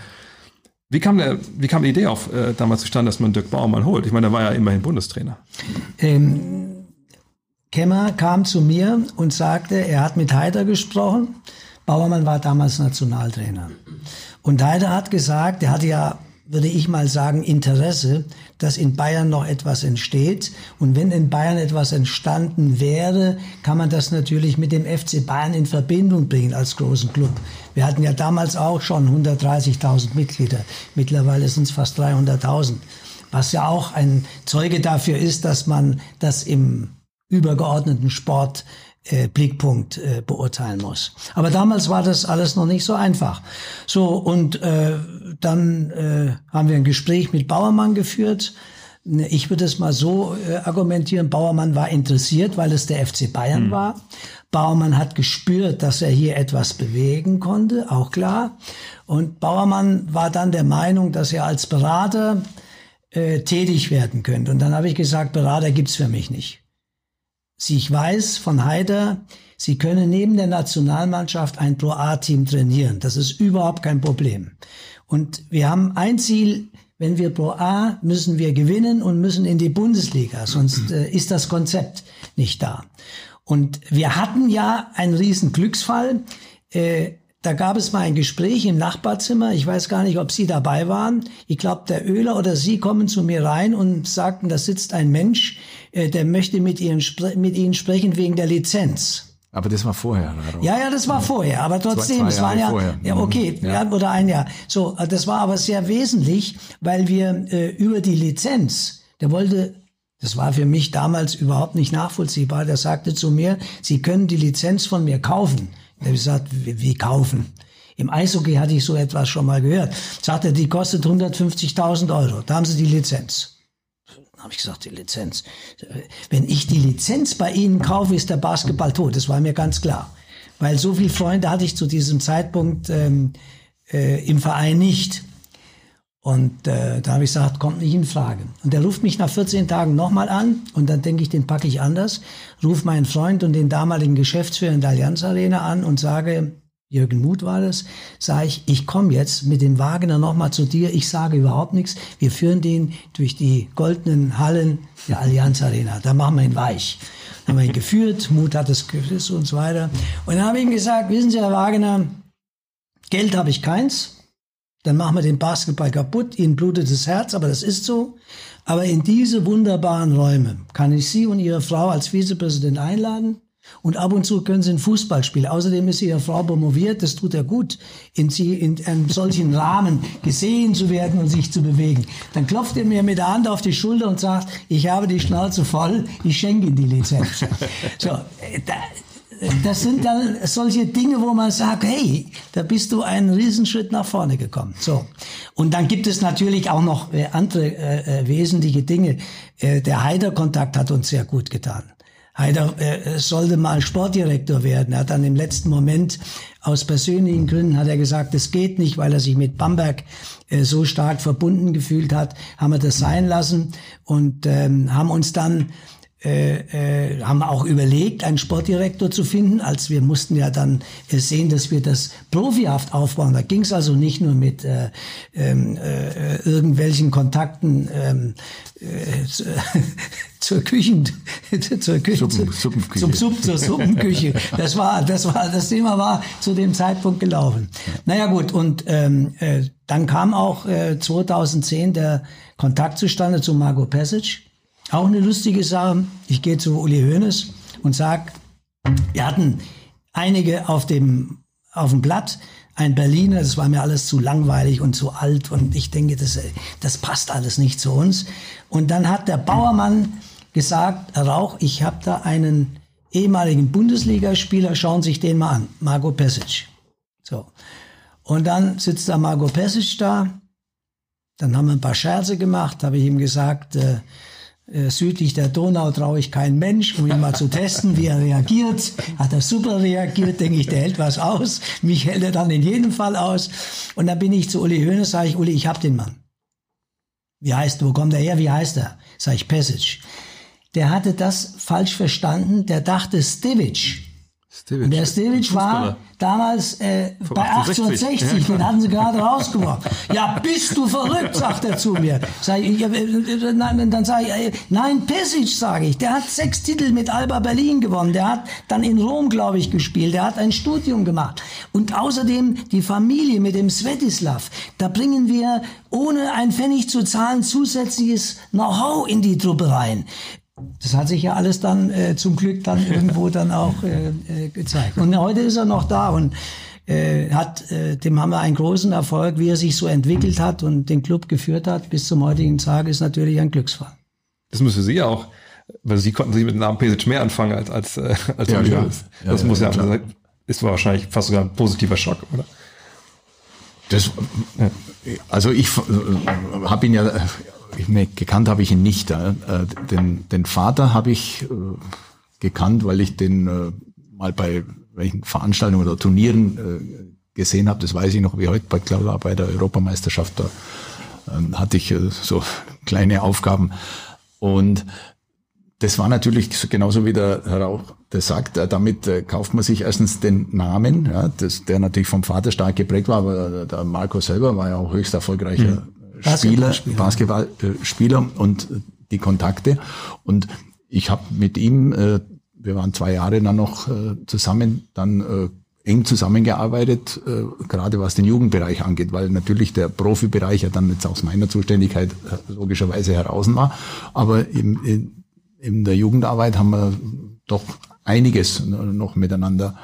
Speaker 1: Wie kam, der, wie kam die Idee auf äh, damals zustande, dass man Dirk Bauermann holt? Ich meine, der war ja immerhin Bundestrainer.
Speaker 4: Ähm, Kemmer kam zu mir und sagte, er hat mit Heider gesprochen. Bauermann war damals Nationaltrainer. Und Heider hat gesagt, er hatte ja, würde ich mal sagen, Interesse, dass in Bayern noch etwas entsteht. Und wenn in Bayern etwas entstanden wäre, kann man das natürlich mit dem FC Bayern in Verbindung bringen als großen Club. Wir hatten ja damals auch schon 130.000 Mitglieder. Mittlerweile sind es fast 300.000. Was ja auch ein Zeuge dafür ist, dass man das im übergeordneten Sport äh, Blickpunkt äh, beurteilen muss. Aber damals war das alles noch nicht so einfach. So und äh, dann äh, haben wir ein Gespräch mit Bauermann geführt. Ich würde es mal so äh, argumentieren, Bauermann war interessiert, weil es der FC Bayern mhm. war. Bauermann hat gespürt, dass er hier etwas bewegen konnte, auch klar. Und Bauermann war dann der Meinung, dass er als Berater äh, tätig werden könnte. Und dann habe ich gesagt, Berater gibt's für mich nicht. Ich weiß von Haider, Sie können neben der Nationalmannschaft ein Pro-A-Team trainieren. Das ist überhaupt kein Problem. Und wir haben ein Ziel, wenn wir Pro A müssen wir gewinnen und müssen in die Bundesliga, sonst äh, ist das Konzept nicht da. Und wir hatten ja einen riesen Glücksfall. Äh, da gab es mal ein Gespräch im Nachbarzimmer. Ich weiß gar nicht, ob Sie dabei waren. Ich glaube, der Öler oder Sie kommen zu mir rein und sagten, da sitzt ein Mensch, äh, der möchte mit Ihnen, mit Ihnen sprechen wegen der Lizenz.
Speaker 3: Aber das war vorher.
Speaker 4: Oder? Ja, ja, das war vorher. Aber trotzdem, es war ja, vorher. ja, okay, mhm. ja. oder ein Jahr. So, das war aber sehr wesentlich, weil wir äh, über die Lizenz, der wollte das war für mich damals überhaupt nicht nachvollziehbar. Der sagte zu mir, Sie können die Lizenz von mir kaufen. Ich gesagt, wie, wie kaufen? Im Eishockey hatte ich so etwas schon mal gehört. Sagt er, die kostet 150.000 Euro. Da haben Sie die Lizenz. Dann habe ich gesagt, die Lizenz. Wenn ich die Lizenz bei Ihnen kaufe, ist der Basketball tot. Das war mir ganz klar. Weil so viele Freunde hatte ich zu diesem Zeitpunkt ähm, äh, im Verein nicht. Und äh, da habe ich gesagt, kommt nicht in Frage. Und der ruft mich nach 14 Tagen nochmal an und dann denke ich, den packe ich anders. Ruf meinen Freund und den damaligen Geschäftsführer in der Allianz Arena an und sage, Jürgen Muth war das, sage ich, ich komme jetzt mit dem Wagner nochmal zu dir, ich sage überhaupt nichts, wir führen den durch die goldenen Hallen der Allianz Arena, da machen wir ihn weich. Dann haben wir ihn geführt, Muth hat es geführt und so weiter. Und dann habe ich ihm gesagt, wissen Sie, Herr Wagner, Geld habe ich keins, dann machen wir den Basketball kaputt, ihnen blutet das Herz, aber das ist so. Aber in diese wunderbaren Räume kann ich Sie und Ihre Frau als Vizepräsident einladen. Und ab und zu können Sie ein Fußball spielen. Außerdem ist Ihre Frau promoviert, das tut er gut, in, sie, in einem solchen Rahmen gesehen zu werden und sich zu bewegen. Dann klopft er mir mit der Hand auf die Schulter und sagt, ich habe die Schnauze voll, ich schenke Ihnen die Lizenz. So, äh, da, das sind dann solche Dinge, wo man sagt, hey, da bist du einen Riesenschritt nach vorne gekommen. So. Und dann gibt es natürlich auch noch äh, andere äh, äh, wesentliche Dinge. Äh, der Heider-Kontakt hat uns sehr gut getan. Heider äh, sollte mal Sportdirektor werden. Er hat dann im letzten Moment aus persönlichen Gründen hat er gesagt, das geht nicht, weil er sich mit Bamberg äh, so stark verbunden gefühlt hat, haben wir das sein lassen und ähm, haben uns dann äh, äh, haben auch überlegt, einen Sportdirektor zu finden, als wir mussten ja dann äh, sehen, dass wir das profihaft aufbauen. Da ging es also nicht nur mit äh, ähm, äh, irgendwelchen Kontakten ähm, äh, zur Küchen, zur Küche,
Speaker 3: Suppen,
Speaker 4: Suppenküche. Zum Supp, zur Suppenküche. Das war, das war, das Thema war zu dem Zeitpunkt gelaufen. Naja gut, und ähm, äh, dann kam auch äh, 2010 der Kontakt zustande zu Margot Passage auch eine lustige Sache. Ich gehe zu Uli Hoeneß und sag, wir hatten einige auf dem, auf dem Blatt, ein Berliner, das war mir alles zu langweilig und zu alt und ich denke, das, das passt alles nicht zu uns. Und dann hat der Bauermann gesagt, Rauch, ich habe da einen ehemaligen Bundesligaspieler, schauen Sie sich den mal an, Margot Pesic. So. Und dann sitzt da Margot Pesic da, dann haben wir ein paar Scherze gemacht, habe ich ihm gesagt, äh, südlich der Donau traue ich keinen Mensch, um ihn mal zu testen, wie er reagiert. Hat er super reagiert, denke ich, der hält was aus. Mich hält er dann in jedem Fall aus. Und dann bin ich zu Uli Hoeneß, sage ich, Uli, ich hab den Mann. Wie heißt, wo kommt er her, wie heißt er? Sag ich, Pesic. Der hatte das falsch verstanden, der dachte Stivic.
Speaker 1: Stivic.
Speaker 4: Und der Stivic war damals äh, bei 1860, ja, den hatten sie gerade rausgeworfen. Ja, bist du verrückt, sagt er zu mir. Sag ich, äh, äh, nein, dann sage ich, äh, nein, Pesic, sage ich, der hat sechs Titel mit Alba Berlin gewonnen, der hat dann in Rom, glaube ich, gespielt, der hat ein Studium gemacht. Und außerdem die Familie mit dem Svetislav, da bringen wir ohne ein Pfennig zu zahlen zusätzliches Know-how in die Truppe rein. Das hat sich ja alles dann äh, zum Glück dann irgendwo dann auch äh, äh, gezeigt. Und heute ist er noch da und äh, hat, äh, dem haben wir einen großen Erfolg, wie er sich so entwickelt hat und den Club geführt hat bis zum heutigen Tag, ist natürlich ein Glücksfall.
Speaker 1: Das für Sie auch, weil Sie konnten sich mit dem Namen Pesic mehr anfangen als als äh, als ja, ja. Das ja, muss ja, ja ist wahrscheinlich fast sogar ein positiver Schock, oder?
Speaker 3: Das, also ich äh, habe ihn ja ich, gekannt habe ich ihn nicht. Äh, den, den Vater habe ich äh, gekannt, weil ich den äh, mal bei welchen Veranstaltungen oder Turnieren äh, gesehen habe. Das weiß ich noch wie heute bei Klaula bei der Europameisterschaft. Da äh, hatte ich äh, so kleine Aufgaben. Und das war natürlich genauso wie der Herr Rauch das sagt. Äh, damit äh, kauft man sich erstens den Namen, ja, das, der natürlich vom Vater stark geprägt war, aber der Marco selber war ja auch höchst erfolgreicher mhm. Spieler, Basketballspieler und die Kontakte. Und ich habe mit ihm, äh, wir waren zwei Jahre dann noch äh, zusammen, dann äh, eng zusammengearbeitet, äh, gerade was den Jugendbereich angeht, weil natürlich der Profibereich ja dann jetzt aus meiner Zuständigkeit äh, logischerweise heraus war. Aber im, in, in der Jugendarbeit haben wir doch einiges noch miteinander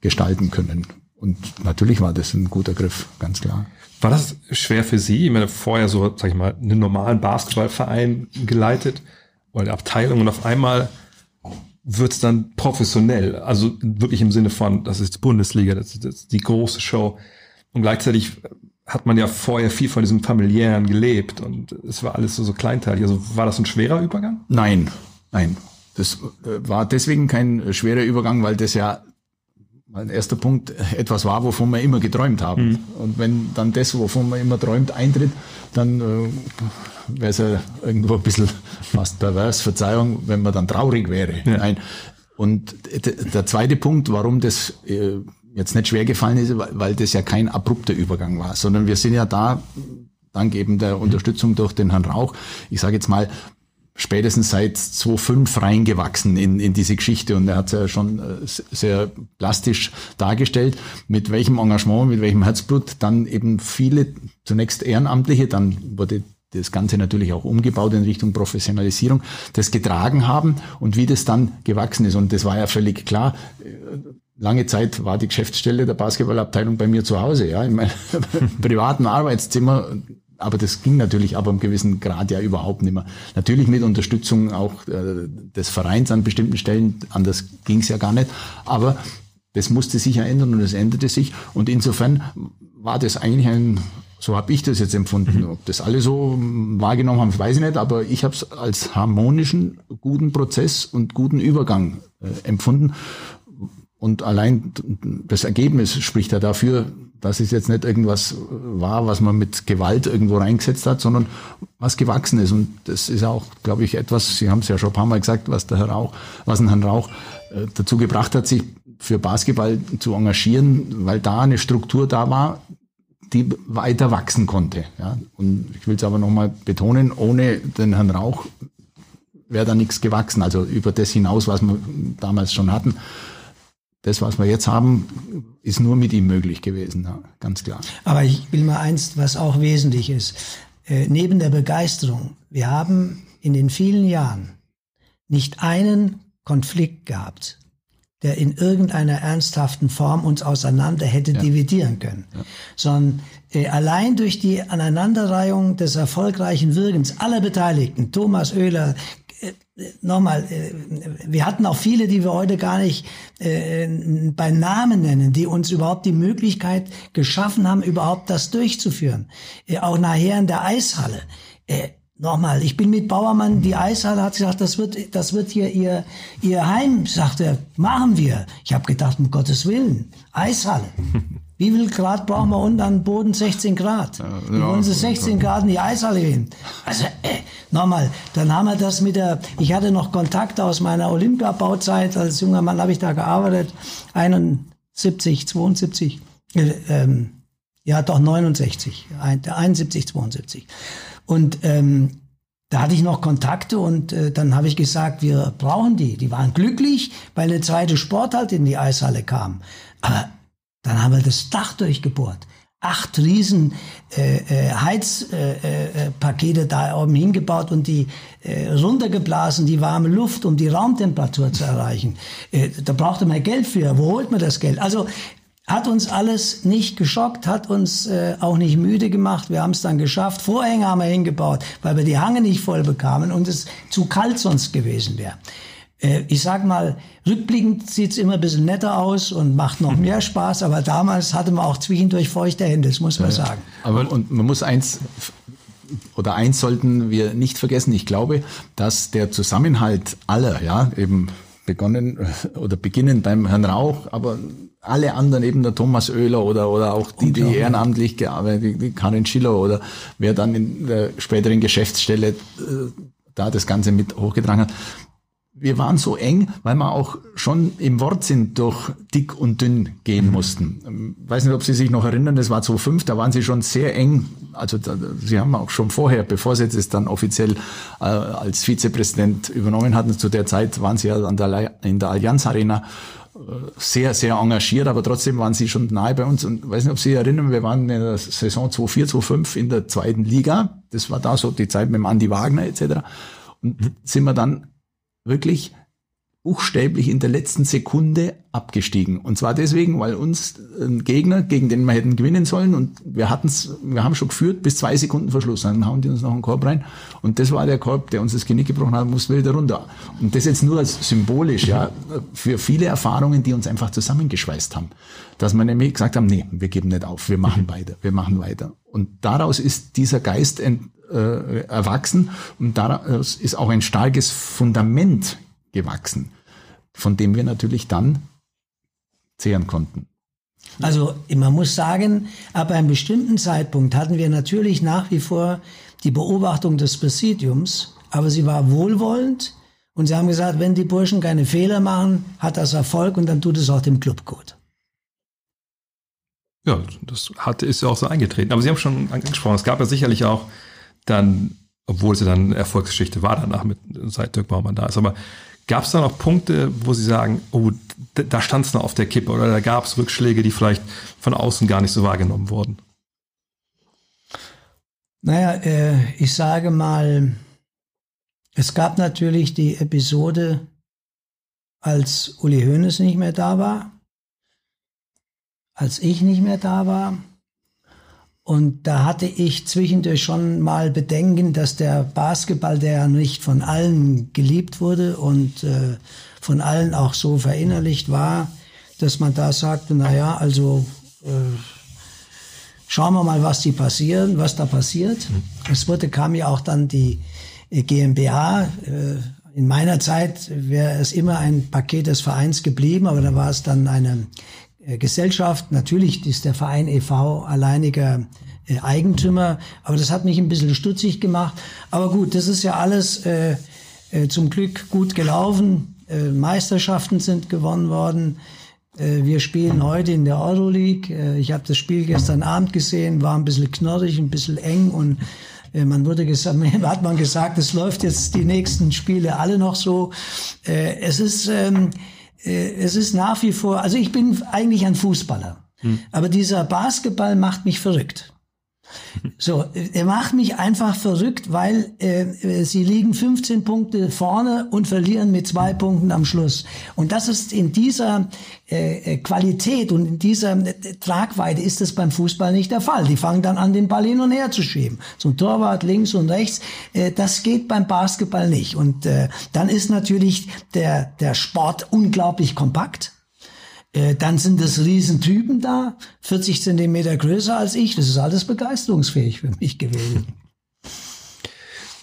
Speaker 3: gestalten können. Und natürlich war das ein guter Griff, ganz klar.
Speaker 1: War das schwer für Sie? Ich meine, vorher so, sag ich mal, einen normalen Basketballverein geleitet oder eine Abteilung und auf einmal wird's dann professionell. Also wirklich im Sinne von, das ist Bundesliga, das ist, das ist die große Show. Und gleichzeitig hat man ja vorher viel von diesem familiären gelebt und es war alles so, so kleinteilig. Also war das ein schwerer Übergang?
Speaker 3: Nein, nein. Das äh, war deswegen kein schwerer Übergang, weil das ja mein erster Punkt etwas war, wovon wir immer geträumt haben. Mhm. Und wenn dann das, wovon man immer träumt, eintritt, dann äh, wäre es ja irgendwo ein bisschen fast pervers, Verzeihung, wenn man dann traurig wäre. Ja. Nein. Und der zweite Punkt, warum das äh, jetzt nicht schwer gefallen ist, weil das ja kein abrupter Übergang war, sondern wir sind ja da dank eben der Unterstützung durch den Herrn Rauch, ich sage jetzt mal, spätestens seit 2005 reingewachsen in, in diese Geschichte und er hat es ja schon äh, sehr plastisch dargestellt, mit welchem Engagement, mit welchem Herzblut dann eben viele, zunächst Ehrenamtliche, dann wurde das Ganze natürlich auch umgebaut in Richtung Professionalisierung, das getragen haben und wie das dann gewachsen ist. Und das war ja völlig klar. Lange Zeit war die Geschäftsstelle der Basketballabteilung bei mir zu Hause, ja, in meinem privaten Arbeitszimmer aber das ging natürlich aber im gewissen Grad ja überhaupt nicht mehr. Natürlich mit Unterstützung auch äh, des Vereins an bestimmten Stellen, anders ging es ja gar nicht. Aber das musste sich ja ändern und es änderte sich. Und insofern war das eigentlich ein, so habe ich das jetzt empfunden. Ob das alle so wahrgenommen haben, weiß ich nicht, aber ich habe es als harmonischen, guten Prozess und guten Übergang äh, empfunden. Und allein das Ergebnis spricht ja dafür, dass es jetzt nicht irgendwas war, was man mit Gewalt irgendwo reingesetzt hat, sondern was gewachsen ist. Und das ist auch, glaube ich, etwas, Sie haben es ja schon ein paar Mal gesagt, was der Herr Rauch, was ein Herrn Rauch äh, dazu gebracht hat, sich für Basketball zu engagieren, weil da eine Struktur da war, die weiter wachsen konnte. Ja. Und ich will es aber nochmal betonen, ohne den Herrn Rauch wäre da nichts gewachsen. Also über das hinaus, was wir damals schon hatten das, was wir jetzt haben, ist nur mit ihm möglich gewesen, ja, ganz klar.
Speaker 4: Aber ich will mal eins, was auch wesentlich ist. Äh, neben der Begeisterung, wir haben in den vielen Jahren nicht einen Konflikt gehabt, der in irgendeiner ernsthaften Form uns auseinander hätte ja. dividieren können, ja. sondern äh, allein durch die Aneinanderreihung des erfolgreichen Wirkens aller Beteiligten, Thomas Oehler, nochmal, äh, wir hatten auch viele, die wir heute gar nicht äh, bei Namen nennen, die uns überhaupt die Möglichkeit geschaffen haben, überhaupt das durchzuführen. Äh, auch nachher in der Eishalle. Äh, nochmal, ich bin mit Bauermann, die Eishalle hat gesagt, das wird, das wird hier ihr, ihr Heim, sagt er, machen wir. Ich habe gedacht, um Gottes Willen, Eishalle. Wie viel Grad brauchen wir unten am Boden? 16 Grad. Ja, Wie wollen Sie 16 Grad in die Eishalle hin? Also, äh, nochmal, dann haben wir das mit der, ich hatte noch Kontakte aus meiner Olympiabauzeit, als junger Mann habe ich da gearbeitet, 71, 72, äh, ähm, ja doch 69, 71, 72. Und ähm, da hatte ich noch Kontakte und äh, dann habe ich gesagt, wir brauchen die. Die waren glücklich, weil eine zweite Sporthalle in die Eishalle kam. Aber dann haben wir das Dach durchgebohrt. Acht riesen äh, äh, Heizpakete äh, äh, da oben hingebaut und die äh, runtergeblasen, die warme Luft, um die Raumtemperatur zu erreichen. Äh, da brauchte man Geld für. Wo holt man das Geld? Also hat uns alles nicht geschockt, hat uns äh, auch nicht müde gemacht. Wir haben es dann geschafft. Vorhänge haben wir hingebaut, weil wir die Hange nicht voll bekamen und es zu kalt sonst gewesen wäre. Äh, ich sag mal, rückblickend sieht's immer ein bisschen netter aus und macht noch mehr Spaß, aber damals hatte man auch zwischendurch feuchte Hände, das muss man ja, sagen.
Speaker 3: Aber und man muss eins oder eins sollten wir nicht vergessen. Ich glaube, dass der Zusammenhalt aller, ja, eben begonnen oder beginnen beim Herrn Rauch, aber alle anderen, eben der Thomas Oehler oder, oder auch die, die ehrenamtlich gearbeitet, die Karin Schiller oder wer dann in der späteren Geschäftsstelle äh, da das Ganze mit hochgetragen hat, wir waren so eng, weil wir auch schon im Wortsinn durch dick und dünn gehen mhm. mussten. Ähm, weiß nicht, ob Sie sich noch erinnern, das war 2005, da waren Sie schon sehr eng. Also da, Sie haben auch schon vorher, bevor Sie es dann offiziell äh, als Vizepräsident übernommen hatten, zu der Zeit waren Sie ja an der, in der Allianz Arena äh, sehr, sehr engagiert, aber trotzdem waren sie schon nahe bei uns. Und weiß nicht, ob Sie sich erinnern, wir waren in der Saison 2004, 2005 in der zweiten Liga. Das war da so die Zeit mit dem Andi Wagner etc. Und mhm. sind wir dann wirklich buchstäblich in der letzten Sekunde abgestiegen. Und zwar deswegen, weil uns ein Gegner, gegen den wir hätten gewinnen sollen, und wir hatten's, wir haben schon geführt bis zwei Sekunden Verschluss. Dann hauen die uns noch einen Korb rein. Und das war der Korb, der uns das Genick gebrochen hat, wir wieder runter. Und das jetzt nur als symbolisch, ja, für viele Erfahrungen, die uns einfach zusammengeschweißt haben. Dass wir nämlich gesagt haben, nee, wir geben nicht auf, wir machen weiter, wir machen weiter. Und daraus ist dieser Geist ent, äh, erwachsen und daraus ist auch ein starkes Fundament gewachsen, von dem wir natürlich dann zehren konnten.
Speaker 4: Also man muss sagen, ab einem bestimmten Zeitpunkt hatten wir natürlich nach wie vor die Beobachtung des Präsidiums, aber sie war wohlwollend und sie haben gesagt, wenn die Burschen keine Fehler machen, hat das Erfolg und dann tut es auch dem Club gut.
Speaker 1: Ja, das hat, ist ja auch so eingetreten. Aber Sie haben schon angesprochen, es gab ja sicherlich auch dann, obwohl es ja dann Erfolgsgeschichte war danach, mit, seit Dirk Baumann da ist, aber gab es da noch Punkte, wo Sie sagen, oh, da stand es noch auf der Kippe oder da gab es Rückschläge, die vielleicht von außen gar nicht so wahrgenommen wurden?
Speaker 4: Naja, äh, ich sage mal, es gab natürlich die Episode, als Uli Hoeneß nicht mehr da war, als ich nicht mehr da war. Und da hatte ich zwischendurch schon mal Bedenken, dass der Basketball, der ja nicht von allen geliebt wurde und äh, von allen auch so verinnerlicht war, dass man da sagte, na ja, also äh, schauen wir mal, was die passieren, was da passiert. Mhm. Es wurde kam ja auch dann die äh, GmbH. Äh, in meiner Zeit wäre es immer ein Paket des Vereins geblieben, aber da war es dann eine äh, Gesellschaft. Natürlich ist der Verein e.V. alleiniger Eigentümer, aber das hat mich ein bisschen stutzig gemacht. Aber gut, das ist ja alles äh, zum Glück gut gelaufen. Äh, Meisterschaften sind gewonnen worden. Äh, wir spielen heute in der Euroleague. Äh, ich habe das Spiel gestern Abend gesehen, war ein bisschen knorrig, ein bisschen eng und äh, man wurde gesagt, hat man gesagt, es läuft jetzt die nächsten Spiele alle noch so. Es ist, ähm, es ist nach wie vor, also ich bin eigentlich ein Fußballer, hm. aber dieser Basketball macht mich verrückt. So, er macht mich einfach verrückt, weil äh, sie liegen 15 Punkte vorne und verlieren mit zwei Punkten am Schluss. Und das ist in dieser äh, Qualität und in dieser äh, Tragweite ist das beim Fußball nicht der Fall. Die fangen dann an, den Ball hin und her zu schieben. Zum Torwart links und rechts. Äh, das geht beim Basketball nicht. Und äh, dann ist natürlich der, der Sport unglaublich kompakt. Äh, dann sind es Riesentypen da, 40 Zentimeter größer als ich. Das ist alles begeisterungsfähig für mich gewesen.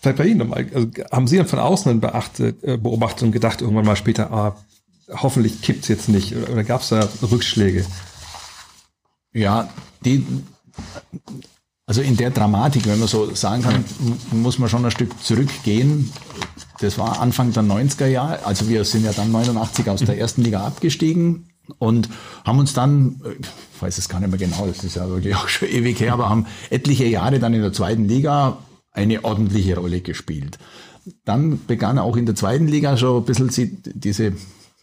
Speaker 1: Vielleicht bei Ihnen nochmal. Also haben Sie dann von außen beachtet, äh, beobachtet und gedacht irgendwann mal später, ah, hoffentlich kippt's jetzt nicht? Oder, oder gab es da Rückschläge?
Speaker 3: Ja, die, also in der Dramatik, wenn man so sagen kann, muss man schon ein Stück zurückgehen. Das war Anfang der 90er Jahre. Also wir sind ja dann 89 aus der ersten Liga abgestiegen und haben uns dann, ich weiß es gar nicht mehr genau, das ist ja wirklich auch schon ewig her, aber haben etliche Jahre dann in der zweiten Liga eine ordentliche Rolle gespielt. Dann begann auch in der zweiten Liga schon ein bisschen diese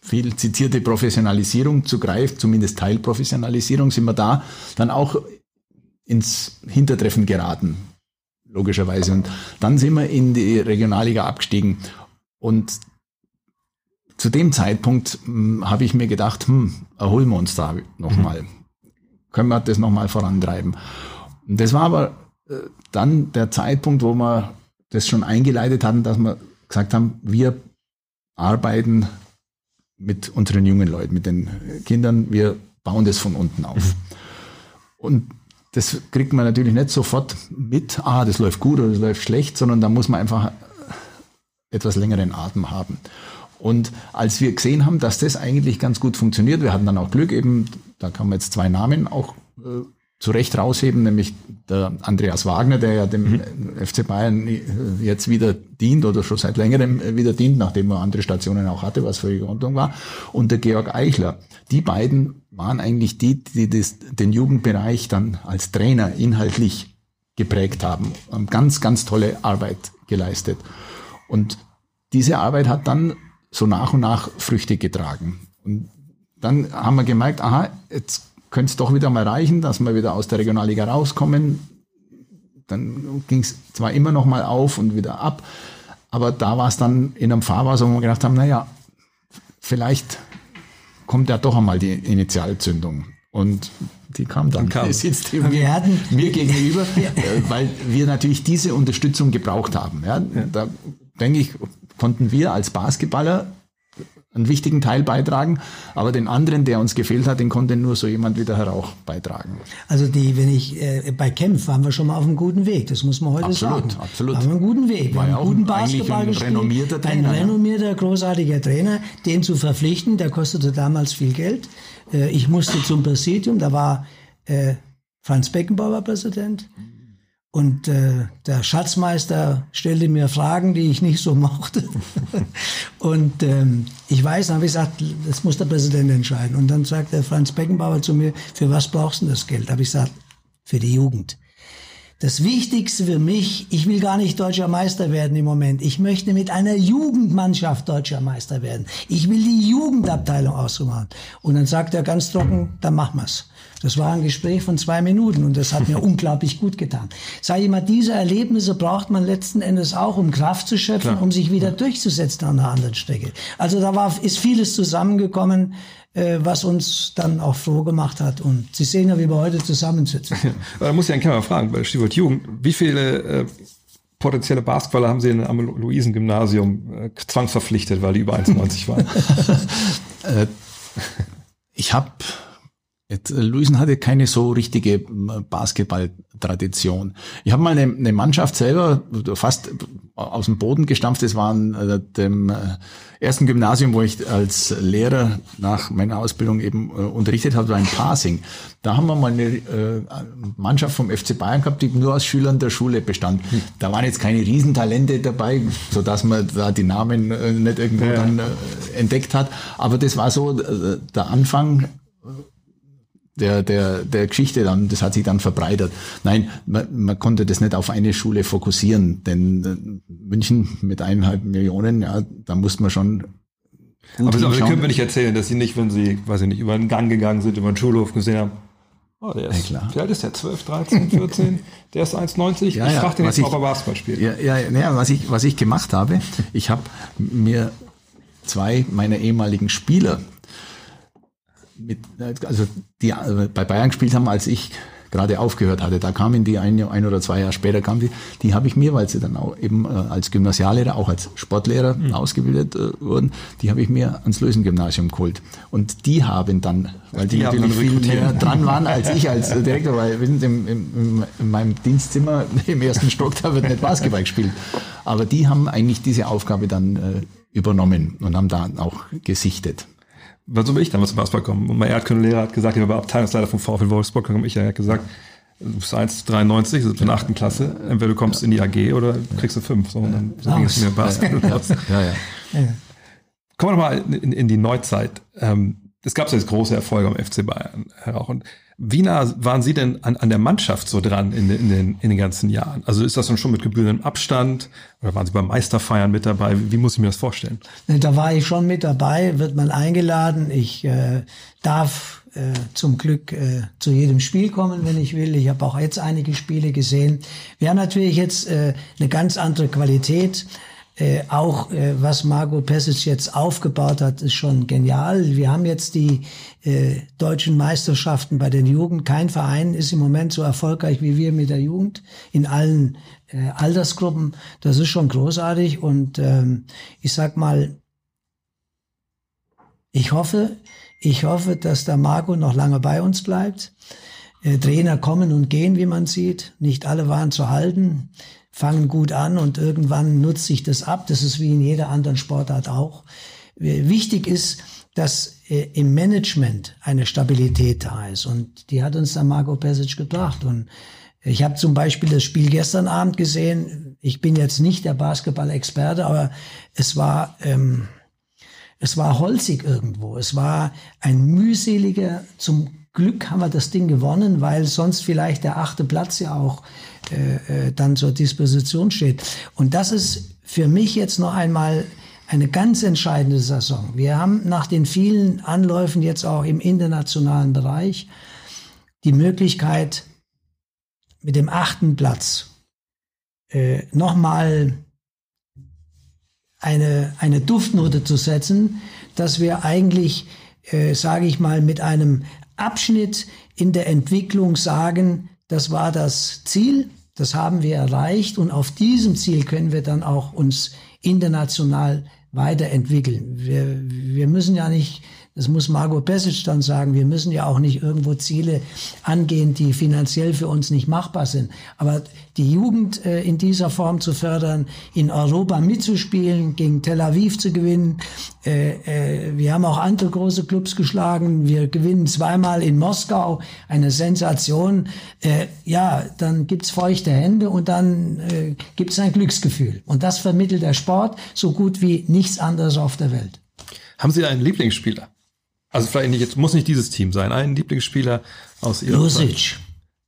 Speaker 3: viel zitierte Professionalisierung zu greifen, zumindest Teilprofessionalisierung, sind wir da dann auch ins Hintertreffen geraten, logischerweise. Und dann sind wir in die Regionalliga abgestiegen. Und zu dem Zeitpunkt hm, habe ich mir gedacht, hm, erholen wir uns da nochmal. Mhm. Können wir das nochmal vorantreiben. Und das war aber äh, dann der Zeitpunkt, wo wir das schon eingeleitet hatten, dass wir gesagt haben, wir arbeiten mit unseren jungen Leuten, mit den Kindern, wir bauen das von unten auf. Mhm. Und das kriegt man natürlich nicht sofort mit, ah, das läuft gut oder das läuft schlecht, sondern da muss man einfach etwas längeren Atem haben. Und als wir gesehen haben, dass das eigentlich ganz gut funktioniert, wir hatten dann auch Glück eben, da kann man jetzt zwei Namen auch äh, zu Recht rausheben, nämlich der Andreas Wagner, der ja dem mhm. FC Bayern äh, jetzt wieder dient oder schon seit längerem äh, wieder dient, nachdem er andere Stationen auch hatte, was völlig Ordnung war, und der Georg Eichler. Die beiden waren eigentlich die, die das, den Jugendbereich dann als Trainer inhaltlich geprägt haben, haben ganz, ganz tolle Arbeit geleistet. Und diese Arbeit hat dann so nach und nach Früchte getragen. Und dann haben wir gemerkt, aha, jetzt könnte es doch wieder mal reichen, dass wir wieder aus der Regionalliga rauskommen. Dann ging es zwar immer noch mal auf und wieder ab, aber da war es dann in einem Fahrwasser, wo wir gedacht haben, naja, vielleicht kommt ja doch einmal die Initialzündung. Und die kam dann.
Speaker 1: Kam.
Speaker 3: Die sitzt mir, mir gegenüber, äh, weil wir natürlich diese Unterstützung gebraucht haben. Ja, Da denke ich, konnten wir als Basketballer einen wichtigen Teil beitragen, aber den anderen, der uns gefehlt hat, den konnte nur so jemand wie der Herr Rauch beitragen.
Speaker 4: Also die, wenn ich äh, bei Kempf waren wir schon mal auf einem guten Weg, das muss man heute
Speaker 3: absolut,
Speaker 4: sagen.
Speaker 3: Absolut,
Speaker 4: absolut. Haben wir einen guten Weg, wir
Speaker 3: War
Speaker 4: haben einen guten Basketball
Speaker 3: ein
Speaker 4: gespielt,
Speaker 3: renommierter Trainer,
Speaker 4: ein renommierter, großartiger Trainer, den zu verpflichten, der kostete damals viel Geld Äh, ich musste zum Präsidium, da war äh, Franz Beckenbauer Präsident. Und äh, der Schatzmeister stellte mir Fragen, die ich nicht so mochte. und ähm, ich weiß, dann habe ich gesagt, das muss der Präsident entscheiden. Und dann sagte Franz Beckenbauer zu mir, für was brauchst du das Geld? Da habe ich gesagt, für die Jugend. Das Wichtigste für mich, ich will gar nicht deutscher Meister werden im Moment. Ich möchte mit einer Jugendmannschaft deutscher Meister werden. Ich will die Jugendabteilung ausmachen. Und dann sagt er ganz trocken, dann machen wir's. Das war ein Gespräch von zwei Minuten und das hat mir unglaublich gut getan. Sag ich mal, diese Erlebnisse braucht man letzten Endes auch, um Kraft zu schöpfen, Klar. um sich wieder durchzusetzen an der anderen Strecke. Also da war, ist vieles zusammengekommen, äh, was uns dann auch froh gemacht hat. Und Sie sehen ja, wie wir heute zusammensitzen.
Speaker 1: Ja, da muss ich einen Kämmer fragen, bei Stichwort Jugend, wie viele äh, potenzielle Basketballer haben Sie in, am Luisen-Gymnasium äh, zwangsverpflichtet, weil die über 1,90 waren?
Speaker 3: Äh, ich habe Jetzt, äh, Luisen hatte keine so richtige äh, Basketball-Tradition. Ich habe mal eine, eine, Mannschaft selber fast aus dem Boden gestampft. Das war an äh, dem ersten Gymnasium, wo ich als Lehrer nach meiner Ausbildung eben unterrichtet habe, war ein Passing. Da haben wir mal eine Mannschaft vom FC Bayern gehabt, die nur aus Schülern der Schule bestand. Da waren jetzt keine Riesentalente dabei, so dass man da die Namen nicht irgendwo ja. dann entdeckt hat. Aber das war so der Anfang der, der, der Geschichte dann, das hat sich dann verbreitert. Nein, man, man konnte das nicht auf eine Schule fokussieren, denn äh, München mit eineinhalb Millionen, ja, da muss man schon
Speaker 1: aber, aber Sie können mir nicht erzählen, dass Sie nicht, wenn Sie, weiß ich nicht, über den Gang gegangen sind, über den Schulhof gesehen haben, oh, der ist, ja, klar. wie alt ist der? 12, 13, 14? der ist 1,90? Ja, ich frage den jetzt, ob er Basketball spielt.
Speaker 3: Ja, ja, ja, was ich, was ich gemacht habe, ich habe mir zwei meiner ehemaligen Spieler mit, also die also bei Bayern gespielt haben, als ich gerade aufgehört hatte. Da kamen die ein, ein oder zwei Jahre später kamen die. Die habe ich mir, weil sie dann auch eben äh, als Gymnasiallehrer, auch als Sportlehrer mhm. ausgebildet äh, wurden, die habe ich mir ans Lösengymnasium geholt. Und die haben dann, weil die, die natürlich viel näher dran waren als ich als Direktor, weil in, im, im, in meinem Dienstzimmer im ersten Stock, da wird nicht Basketball gespielt. Aber die haben eigentlich diese Aufgabe dann äh, übernommen und haben da auch gesichtet
Speaker 1: so bin ich damals zum Basketball gekommen. Und mein Erdkundelehrer hat gesagt, ich war Abteilungsleiter vom VfL Wolfsburg, gekommen. ich, er hat gesagt, du bist 1,93, also in der achten Klasse, entweder du kommst in die AG oder kriegst du fünf. So, und dann so ging es mir Basketball. Ja, ja. ja. Kommen wir mal in, in die Neuzeit. Ähm, es gab jetzt große Erfolge am FC Bayern, Herr Rauch. Und wie nah waren Sie denn an, an der Mannschaft so dran in, in, den, in den ganzen Jahren? Also ist das dann schon mit gebührendem Abstand oder waren Sie beim Meisterfeiern mit dabei? Wie, wie muss ich mir das vorstellen?
Speaker 4: Da war ich schon mit dabei, wird man eingeladen. Ich äh, darf äh, zum Glück äh, zu jedem Spiel kommen, wenn ich will. Ich habe auch jetzt einige Spiele gesehen. Wir haben natürlich jetzt äh, eine ganz andere Qualität. Äh, auch äh, was Margot Pesic jetzt aufgebaut hat, ist schon genial. Wir haben jetzt die äh, deutschen Meisterschaften bei den Jugend. Kein Verein ist im Moment so erfolgreich wie wir mit der Jugend in allen äh, Altersgruppen. Das ist schon großartig und ähm, ich sag mal, ich hoffe, ich hoffe, dass der Marco noch lange bei uns bleibt. Äh, Trainer kommen und gehen, wie man sieht. Nicht alle waren zu halten fangen gut an und irgendwann nutzt sich das ab. Das ist wie in jeder anderen Sportart auch. Wichtig ist, dass äh, im Management eine Stabilität da ist. Und die hat uns dann Marco Pesic gebracht. Und ich habe zum Beispiel das Spiel gestern Abend gesehen. Ich bin jetzt nicht der Basketball-Experte, aber es war, ähm, es war holzig irgendwo. Es war ein mühseliger, zum Glück haben wir das Ding gewonnen, weil sonst vielleicht der achte Platz ja auch äh, äh, dann zur Disposition steht. Und das ist für mich jetzt noch einmal eine ganz entscheidende Saison. Wir haben nach den vielen Anläufen jetzt auch im internationalen Bereich die Möglichkeit, mit dem achten Platz äh, nochmal eine, eine Duftnote zu setzen, dass wir eigentlich, äh, sage ich mal, mit einem Abschnitt in der Entwicklung sagen, das war das Ziel, das haben wir erreicht und auf diesem Ziel können wir dann auch uns international weiterentwickeln. Wir, wir müssen ja nicht das muss Margot Pesic dann sagen, wir müssen ja auch nicht irgendwo Ziele angehen, die finanziell für uns nicht machbar sind. Aber die Jugend äh, in dieser Form zu fördern, in Europa mitzuspielen, gegen Tel Aviv zu gewinnen. Äh, äh, wir haben auch andere große Clubs geschlagen. Wir gewinnen zweimal in Moskau, eine Sensation. Äh, ja, dann gibt's feuchte Hände und dann äh, gibt's ein Glücksgefühl. Und das vermittelt der Sport so gut wie nichts anderes auf der Welt.
Speaker 1: Haben Sie einen Lieblingsspieler? Also vielleicht nicht, jetzt muss nicht dieses Team sein. Ein Lieblingsspieler aus Ihrem
Speaker 4: Lucic.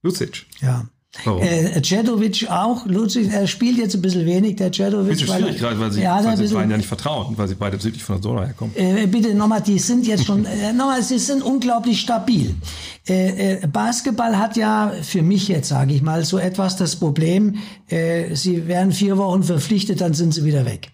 Speaker 1: Lucic.
Speaker 4: Ja.
Speaker 1: Warum?
Speaker 4: Äh, Cedovic auch. Lucic, er spielt jetzt ein bisschen wenig, der Cedovic.
Speaker 1: Bisschen schwierig, gerade weil sie,
Speaker 4: ja,
Speaker 1: weil sie
Speaker 4: bisschen-
Speaker 1: beiden ja nicht vertrauen, weil sie beide südlich von der Donau herkommen.
Speaker 4: Äh, bitte nochmal, die sind jetzt schon, äh, nochmal, sie sind unglaublich stabil. Äh, äh, Basketball hat ja für mich jetzt, sage ich mal, so etwas das Problem, äh, sie werden vier Wochen verpflichtet, dann sind sie wieder weg.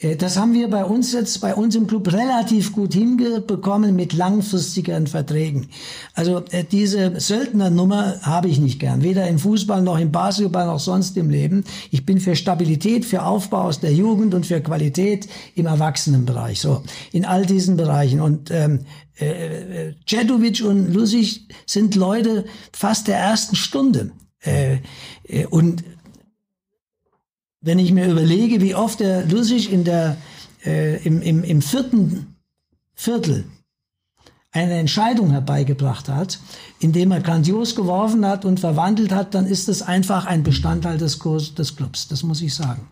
Speaker 4: Äh, Das haben wir bei uns jetzt, bei uns im Club relativ gut hingebekommen mit langfristigeren Verträgen. Also äh, diese Söldnernummer habe ich nicht gern, weder im Fußball noch im Basketball noch sonst im Leben. Ich bin für Stabilität, für Aufbau aus der Jugend und für Qualität im Erwachsenenbereich. So in all diesen Bereichen und ähm, äh, Cedovic und Lusic sind Leute fast der ersten Stunde. Äh, äh, und wenn ich mir überlege, wie oft der Lusic in der, äh, im, im, im vierten Viertel eine Entscheidung herbeigebracht hat, indem er grandios geworfen hat und verwandelt hat, dann ist das einfach ein Bestandteil des, Kurs, des Clubs. Das muss ich sagen.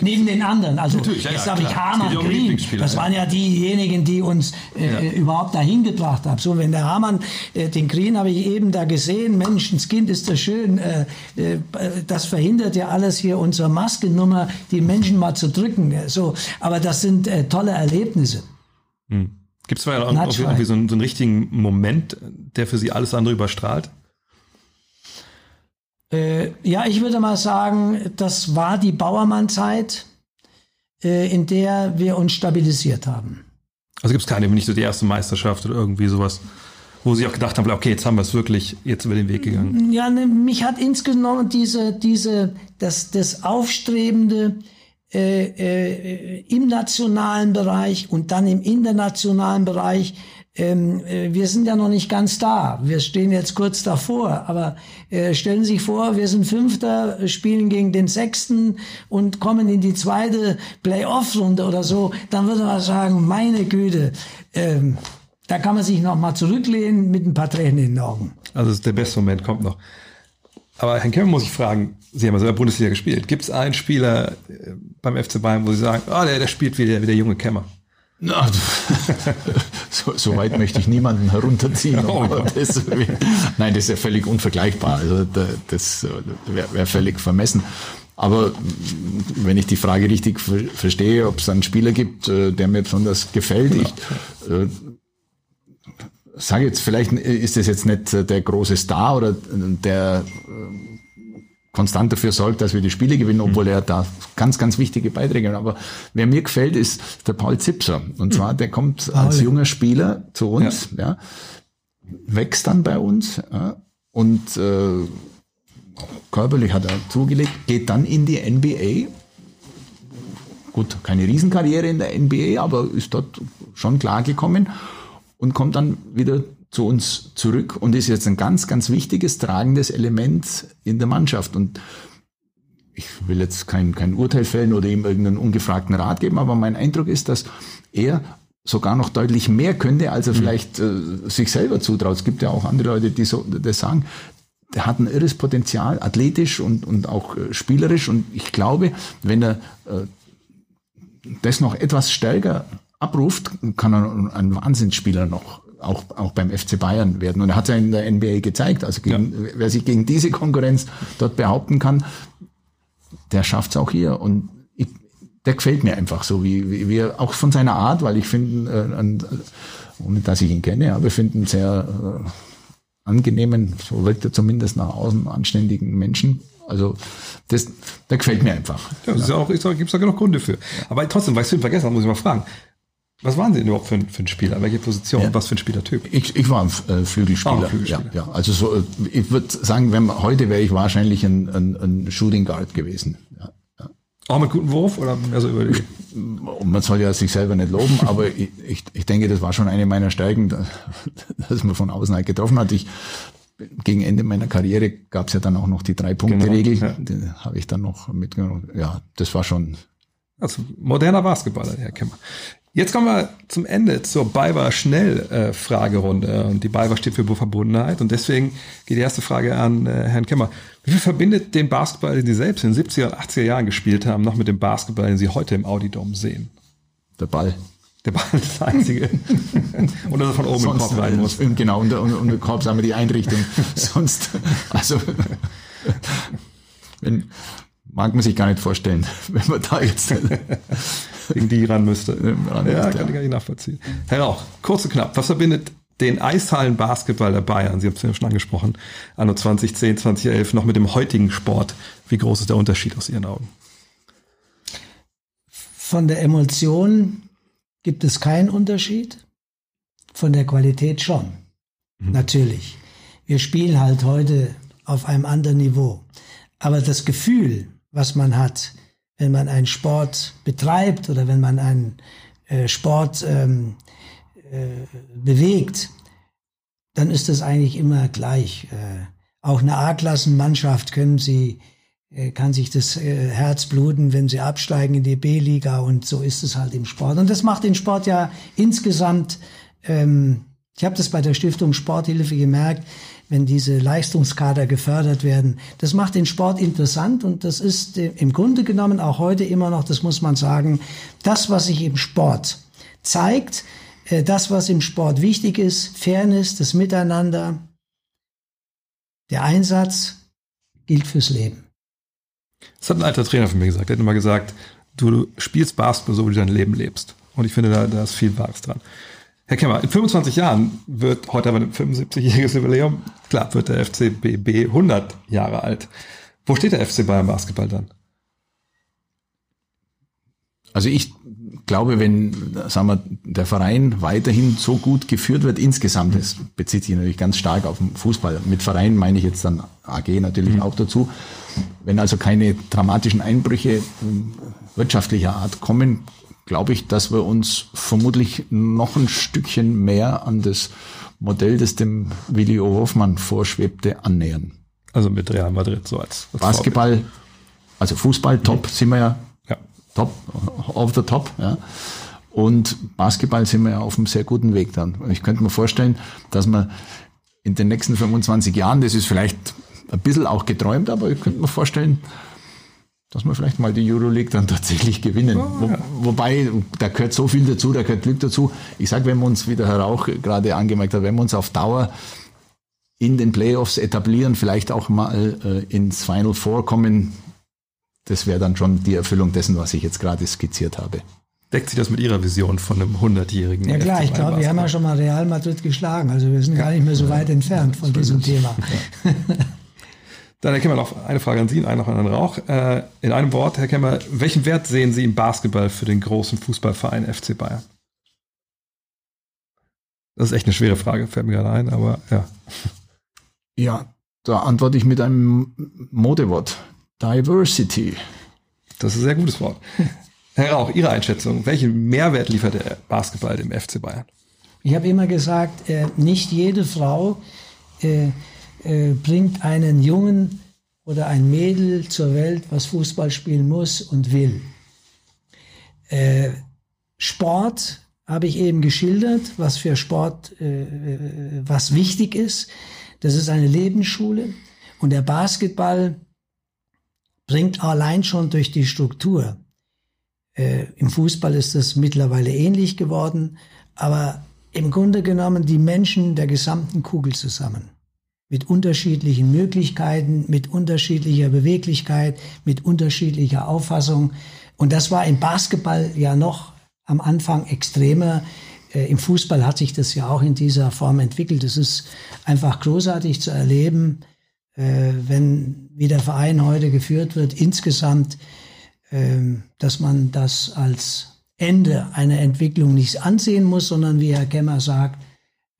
Speaker 4: Neben den anderen. Also
Speaker 1: ja, ja,
Speaker 4: Hamann,
Speaker 1: ja
Speaker 4: Green. Das
Speaker 1: ja.
Speaker 4: waren ja diejenigen, die uns äh, überhaupt dahin gebracht haben. So, wenn der Hamann, äh, den Green habe ich eben da gesehen, Menschenskind ist das schön. Äh, äh, das verhindert ja alles hier unsere Maskennummer, die Menschen mal zu drücken. So, aber das sind äh, tolle Erlebnisse.
Speaker 1: Gibt es
Speaker 4: Nutschrei.
Speaker 1: irgendwie so, einen, so einen richtigen Moment, der für Sie alles andere überstrahlt?
Speaker 4: Äh, ja, ich würde mal sagen, das war die Bauermann-Zeit, äh, in der wir uns stabilisiert haben.
Speaker 1: Also gibt es keine, nicht so die erste Meisterschaft oder irgendwie sowas, wo Sie auch gedacht haben, okay, jetzt haben wir es wirklich jetzt über den Weg gegangen.
Speaker 4: Ja, ne, mich hat insgesamt diese, diese, das, das Aufstrebende äh, äh, im nationalen Bereich und dann im internationalen Bereich. Ähm, äh, wir sind ja noch nicht ganz da. Wir stehen jetzt kurz davor. Aber äh, stellen Sie sich vor, wir sind Fünfter, spielen gegen den Sechsten und kommen in die zweite Playoff-Runde oder so. Dann würde man sagen, meine Güte, ähm, da kann man sich noch mal zurücklehnen mit ein paar Tränen in den Augen.
Speaker 1: Also der beste Moment, kommt noch. Aber Herrn Kemmer muss ich fragen, Sie haben also in der Bundesliga gespielt. Gibt es einen Spieler äh, beim FC Bayern, wo Sie sagen, ah, der, der spielt wie der, wie der junge Kemmer?
Speaker 3: Na, so, so weit möchte ich niemanden herunterziehen.
Speaker 1: Oh
Speaker 3: das, nein, das ist ja völlig unvergleichbar. Also da- das wäre wär völlig vermessen. Aber wenn ich die Frage richtig ver verstehe, ob es einen Spieler gibt, äh, der mir besonders gefällt, ich äh, sage jetzt, vielleicht ist das jetzt nicht äh, der große Star oder äh, der äh, konstant dafür sorgt, dass wir die Spiele gewinnen, obwohl er da ganz, ganz wichtige Beiträge hat. Aber wer mir gefällt, ist der Paul Zipser. Und zwar, der kommt als junger Spieler zu uns, ja. wächst dann bei uns ja, und äh, körperlich hat er zugelegt, geht dann in die NBA. Gut, keine Riesenkarriere in der NBA, aber ist dort schon klar gekommen und kommt dann wieder zu uns zurück und ist jetzt ein ganz, ganz wichtiges, tragendes Element in der Mannschaft. Und ich will jetzt kein, kein Urteil fällen oder ihm irgendeinen ungefragten Rat geben, aber mein Eindruck ist, dass er sogar noch deutlich mehr könnte, als er vielleicht äh, sich selber zutraut. Es gibt ja auch andere Leute, die so das sagen. Der hat ein irres Potenzial, athletisch und, und auch äh, spielerisch. Und ich glaube, wenn er äh, das noch etwas stärker abruft, kann er ein Wahnsinnsspieler noch auch, auch beim FC Bayern werden. Und er hat ja in der NBA gezeigt, also gegen, wer sich gegen diese Konkurrenz dort behaupten kann, der schafft's auch hier. Und ich, der gefällt mir einfach so, wie, wie, wie auch von seiner Art, weil ich finde, äh, ein- ohne dass ich ihn kenne, aber ich finde einen sehr äh, angenehmen, so wirkt er zumindest nach außen, anständigen Menschen. Also das, der gefällt mir einfach.
Speaker 1: Ja, das ist ja auch, ist auch, gibt's da genug Gründe für. Aber trotzdem, weil ich es vergessen habe, muss ich mal fragen. Was waren Sie denn überhaupt für, ein- für ein Spieler? Welche Position?
Speaker 3: Ja.
Speaker 1: Was für ein Spielertyp?
Speaker 3: Ich, ich war ein äh, Flügelspieler.
Speaker 1: Ah, Flügelspieler.
Speaker 3: Ja, ja. Also so, äh, ich würde sagen, wenn man, heute wäre ich wahrscheinlich ein, ein, ein Shooting Guard gewesen. Ja, ja.
Speaker 1: Auch mit gutem Wurf oder mehr so über die?
Speaker 3: Man soll ja sich selber nicht loben, aber ich, ich, ich denke, das war schon eine meiner Stärken, dass man von außen halt getroffen hat. Ich, gegen Ende meiner Karriere gab es ja dann auch noch die Drei-Punkte-Regel.
Speaker 1: Genau, ja.
Speaker 3: Die habe ich dann noch mitgenommen. Ja, das war schon.
Speaker 1: Also moderner Basketballer, Herr Kemmer. Jetzt kommen wir zum Ende zur BayWa Schnell-Fragerunde. Und die BayWa steht für Verbundenheit. Und deswegen geht die erste Frage an äh, Herrn Kemmer. Wie viel verbindet den Basketball, den Sie selbst in den 70er und 80er Jahren gespielt haben, noch mit dem Basketball, den Sie heute im Audidom sehen?
Speaker 3: Der Ball.
Speaker 1: Der Ball ist das Einzige. und dass er von oben im Korb rein muss.
Speaker 3: Und Genau, und, und, und der Korb sagen wir die Einrichtung. Sonst, also, wenn, mag man sich gar nicht vorstellen, wenn man da jetzt
Speaker 1: gegen die ran müsste.
Speaker 3: ran
Speaker 1: ja,
Speaker 3: müsste,
Speaker 1: kann ich gar nicht nachvollziehen. Herr Rauch, kurz und knapp, was verbindet den Eishallen-Basketball der Bayern, Sie haben es ja schon angesprochen, anno 2010, 2011, noch mit dem heutigen Sport? Wie groß ist der Unterschied aus Ihren Augen?
Speaker 4: Von der Emotion gibt es keinen Unterschied, von der Qualität schon. Natürlich. Wir spielen halt heute auf einem anderen Niveau. Aber das Gefühl, was man hat, wenn man einen Sport betreibt oder wenn man einen äh, Sport ähm, äh, bewegt, dann ist das eigentlich immer gleich. Äh, auch eine A-Klassenmannschaft können sie, äh, kann sich das äh, Herz bluten, wenn sie absteigen in die B-Liga und so ist es halt im Sport. Und das macht den Sport ja insgesamt, ähm, ich habe das bei der Stiftung Sporthilfe gemerkt, wenn diese Leistungskader gefördert werden. Das macht den Sport interessant und das ist äh, im Grunde genommen auch heute immer noch, das muss man sagen, das, was sich im Sport zeigt, äh, das, was im Sport wichtig ist, Fairness, das Miteinander, der Einsatz gilt fürs Leben.
Speaker 1: Das hat ein alter Trainer von mir gesagt. Er hat immer gesagt, du, spielst Basketball so, wie du dein Leben lebst. Und ich finde, da, da ist viel Wahres dran. Herr Kemmer, in 25 Jahren wird, heute aber ein 75-jähriges Jubiläum, klar, wird der FCBB 100 Jahre alt. Wo steht der FC Bayern Basketball dann?
Speaker 3: Also ich glaube, wenn, sagen wir, der Verein weiterhin so gut geführt wird insgesamt, das bezieht sich natürlich ganz stark auf den Fußball. Mit Verein meine ich jetzt dann AG natürlich mhm. auch dazu. Wenn also keine dramatischen Einbrüche äh, wirtschaftlicher Art kommen, glaube ich, dass wir uns vermutlich noch ein Stückchen mehr an das Modell, das dem Willi O. Hoffmann vorschwebte, annähern.
Speaker 1: Also mit Real Madrid so als,
Speaker 3: als Basketball, Vorbild. also Fußball, top mhm. sind wir ja, ja, top, off the top, ja. Und Basketball sind wir ja auf einem sehr guten Weg dann. Ich könnte mir vorstellen, dass man in den nächsten 25 Jahren, das ist vielleicht ein bisschen auch geträumt, aber ich könnte mir vorstellen, dass wir vielleicht mal die Euroleague dann tatsächlich gewinnen. Oh, ja. Wo, wobei, da gehört so viel dazu, da gehört Glück dazu. Ich sage, wenn wir uns, wie der Herr Rauch gerade angemerkt hat, wenn wir uns auf Dauer in den Playoffs etablieren, vielleicht auch mal äh, ins Final Four kommen, das wäre dann schon die Erfüllung dessen, was ich jetzt gerade skizziert habe.
Speaker 1: Deckt sich das mit Ihrer Vision von einem 100-jährigen?
Speaker 4: Ja klar, ich glaube, wir haben ja schon mal Real Madrid geschlagen. Also wir sind ja. gar nicht mehr so weit entfernt von diesem Thema. Ja.
Speaker 1: Dann, Herr Kemmer, noch eine Frage an Sie und eine noch an Herrn Rauch. Äh, in einem Wort, Herr Kemmer, welchen Wert sehen Sie im Basketball für den großen Fußballverein FC Bayern? Das ist echt eine schwere Frage, fällt mir gerade ein, aber ja.
Speaker 3: Ja, da antworte ich mit einem Modewort. Diversity.
Speaker 1: Das ist ein sehr gutes Wort. Herr Rauch, Ihre Einschätzung. Welchen Mehrwert liefert der Basketball dem FC Bayern?
Speaker 4: Ich habe immer gesagt, äh, nicht jede Frau äh, äh, bringt einen Jungen oder ein Mädel zur Welt, was Fußball spielen muss und will. Äh, Sport habe ich eben geschildert, was für Sport, äh, äh, was wichtig ist. Das ist eine Lebensschule. Und der Basketball bringt allein schon durch die Struktur. Äh, Im Fußball ist das mittlerweile ähnlich geworden, aber im Grunde genommen die Menschen der gesamten Kugel zusammen mit unterschiedlichen Möglichkeiten, mit unterschiedlicher Beweglichkeit, mit unterschiedlicher Auffassung. Und das war im Basketball ja noch am Anfang extremer. Äh, Im Fußball hat sich das ja auch in dieser Form entwickelt. Es ist einfach großartig zu erleben, äh, wenn wie der Verein heute geführt wird, insgesamt, äh, dass man das als Ende einer Entwicklung nicht ansehen muss, sondern wie Herr Kemmer sagt,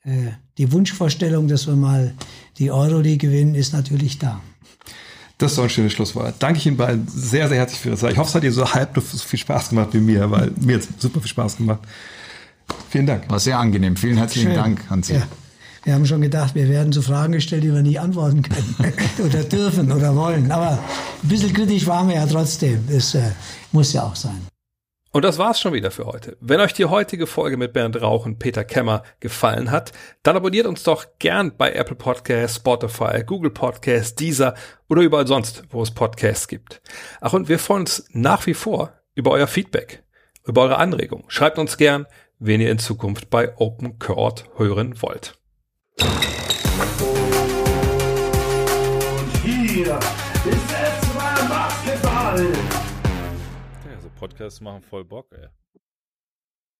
Speaker 4: äh, die Wunschvorstellung, dass wir mal die Euroleague gewinnen, ist natürlich da.
Speaker 1: Das ist doch ein schönes Schlusswort. Danke ich Ihnen beiden sehr, sehr herzlich für Ihre Zeit. Ich hoffe, es hat Ihnen so halb so viel Spaß gemacht wie mir, weil mir hat super viel Spaß gemacht. Vielen Dank.
Speaker 3: War sehr angenehm. Vielen herzlichen
Speaker 4: Schön.
Speaker 3: Dank an Sie.
Speaker 4: Ja. Wir haben schon gedacht, wir werden zu Fragen gestellt, die wir nie antworten können oder dürfen oder wollen. Aber ein bisschen kritisch waren wir ja trotzdem. Das äh, muss ja auch sein.
Speaker 1: Und das war's schon wieder für heute. Wenn euch die heutige Folge mit Bernd Rauch und Peter Kemmer gefallen hat, dann abonniert uns doch gern bei Apple Podcasts, Spotify, Google Podcasts, Deezer oder überall sonst, wo es Podcasts gibt. Ach, und wir freuen uns nach wie vor über euer Feedback, über eure Anregungen. Schreibt uns gern, wen ihr in Zukunft bei Open Court hören wollt.
Speaker 2: Hier ist S2 Basketball.
Speaker 5: Podcasts machen voll Bock, ey.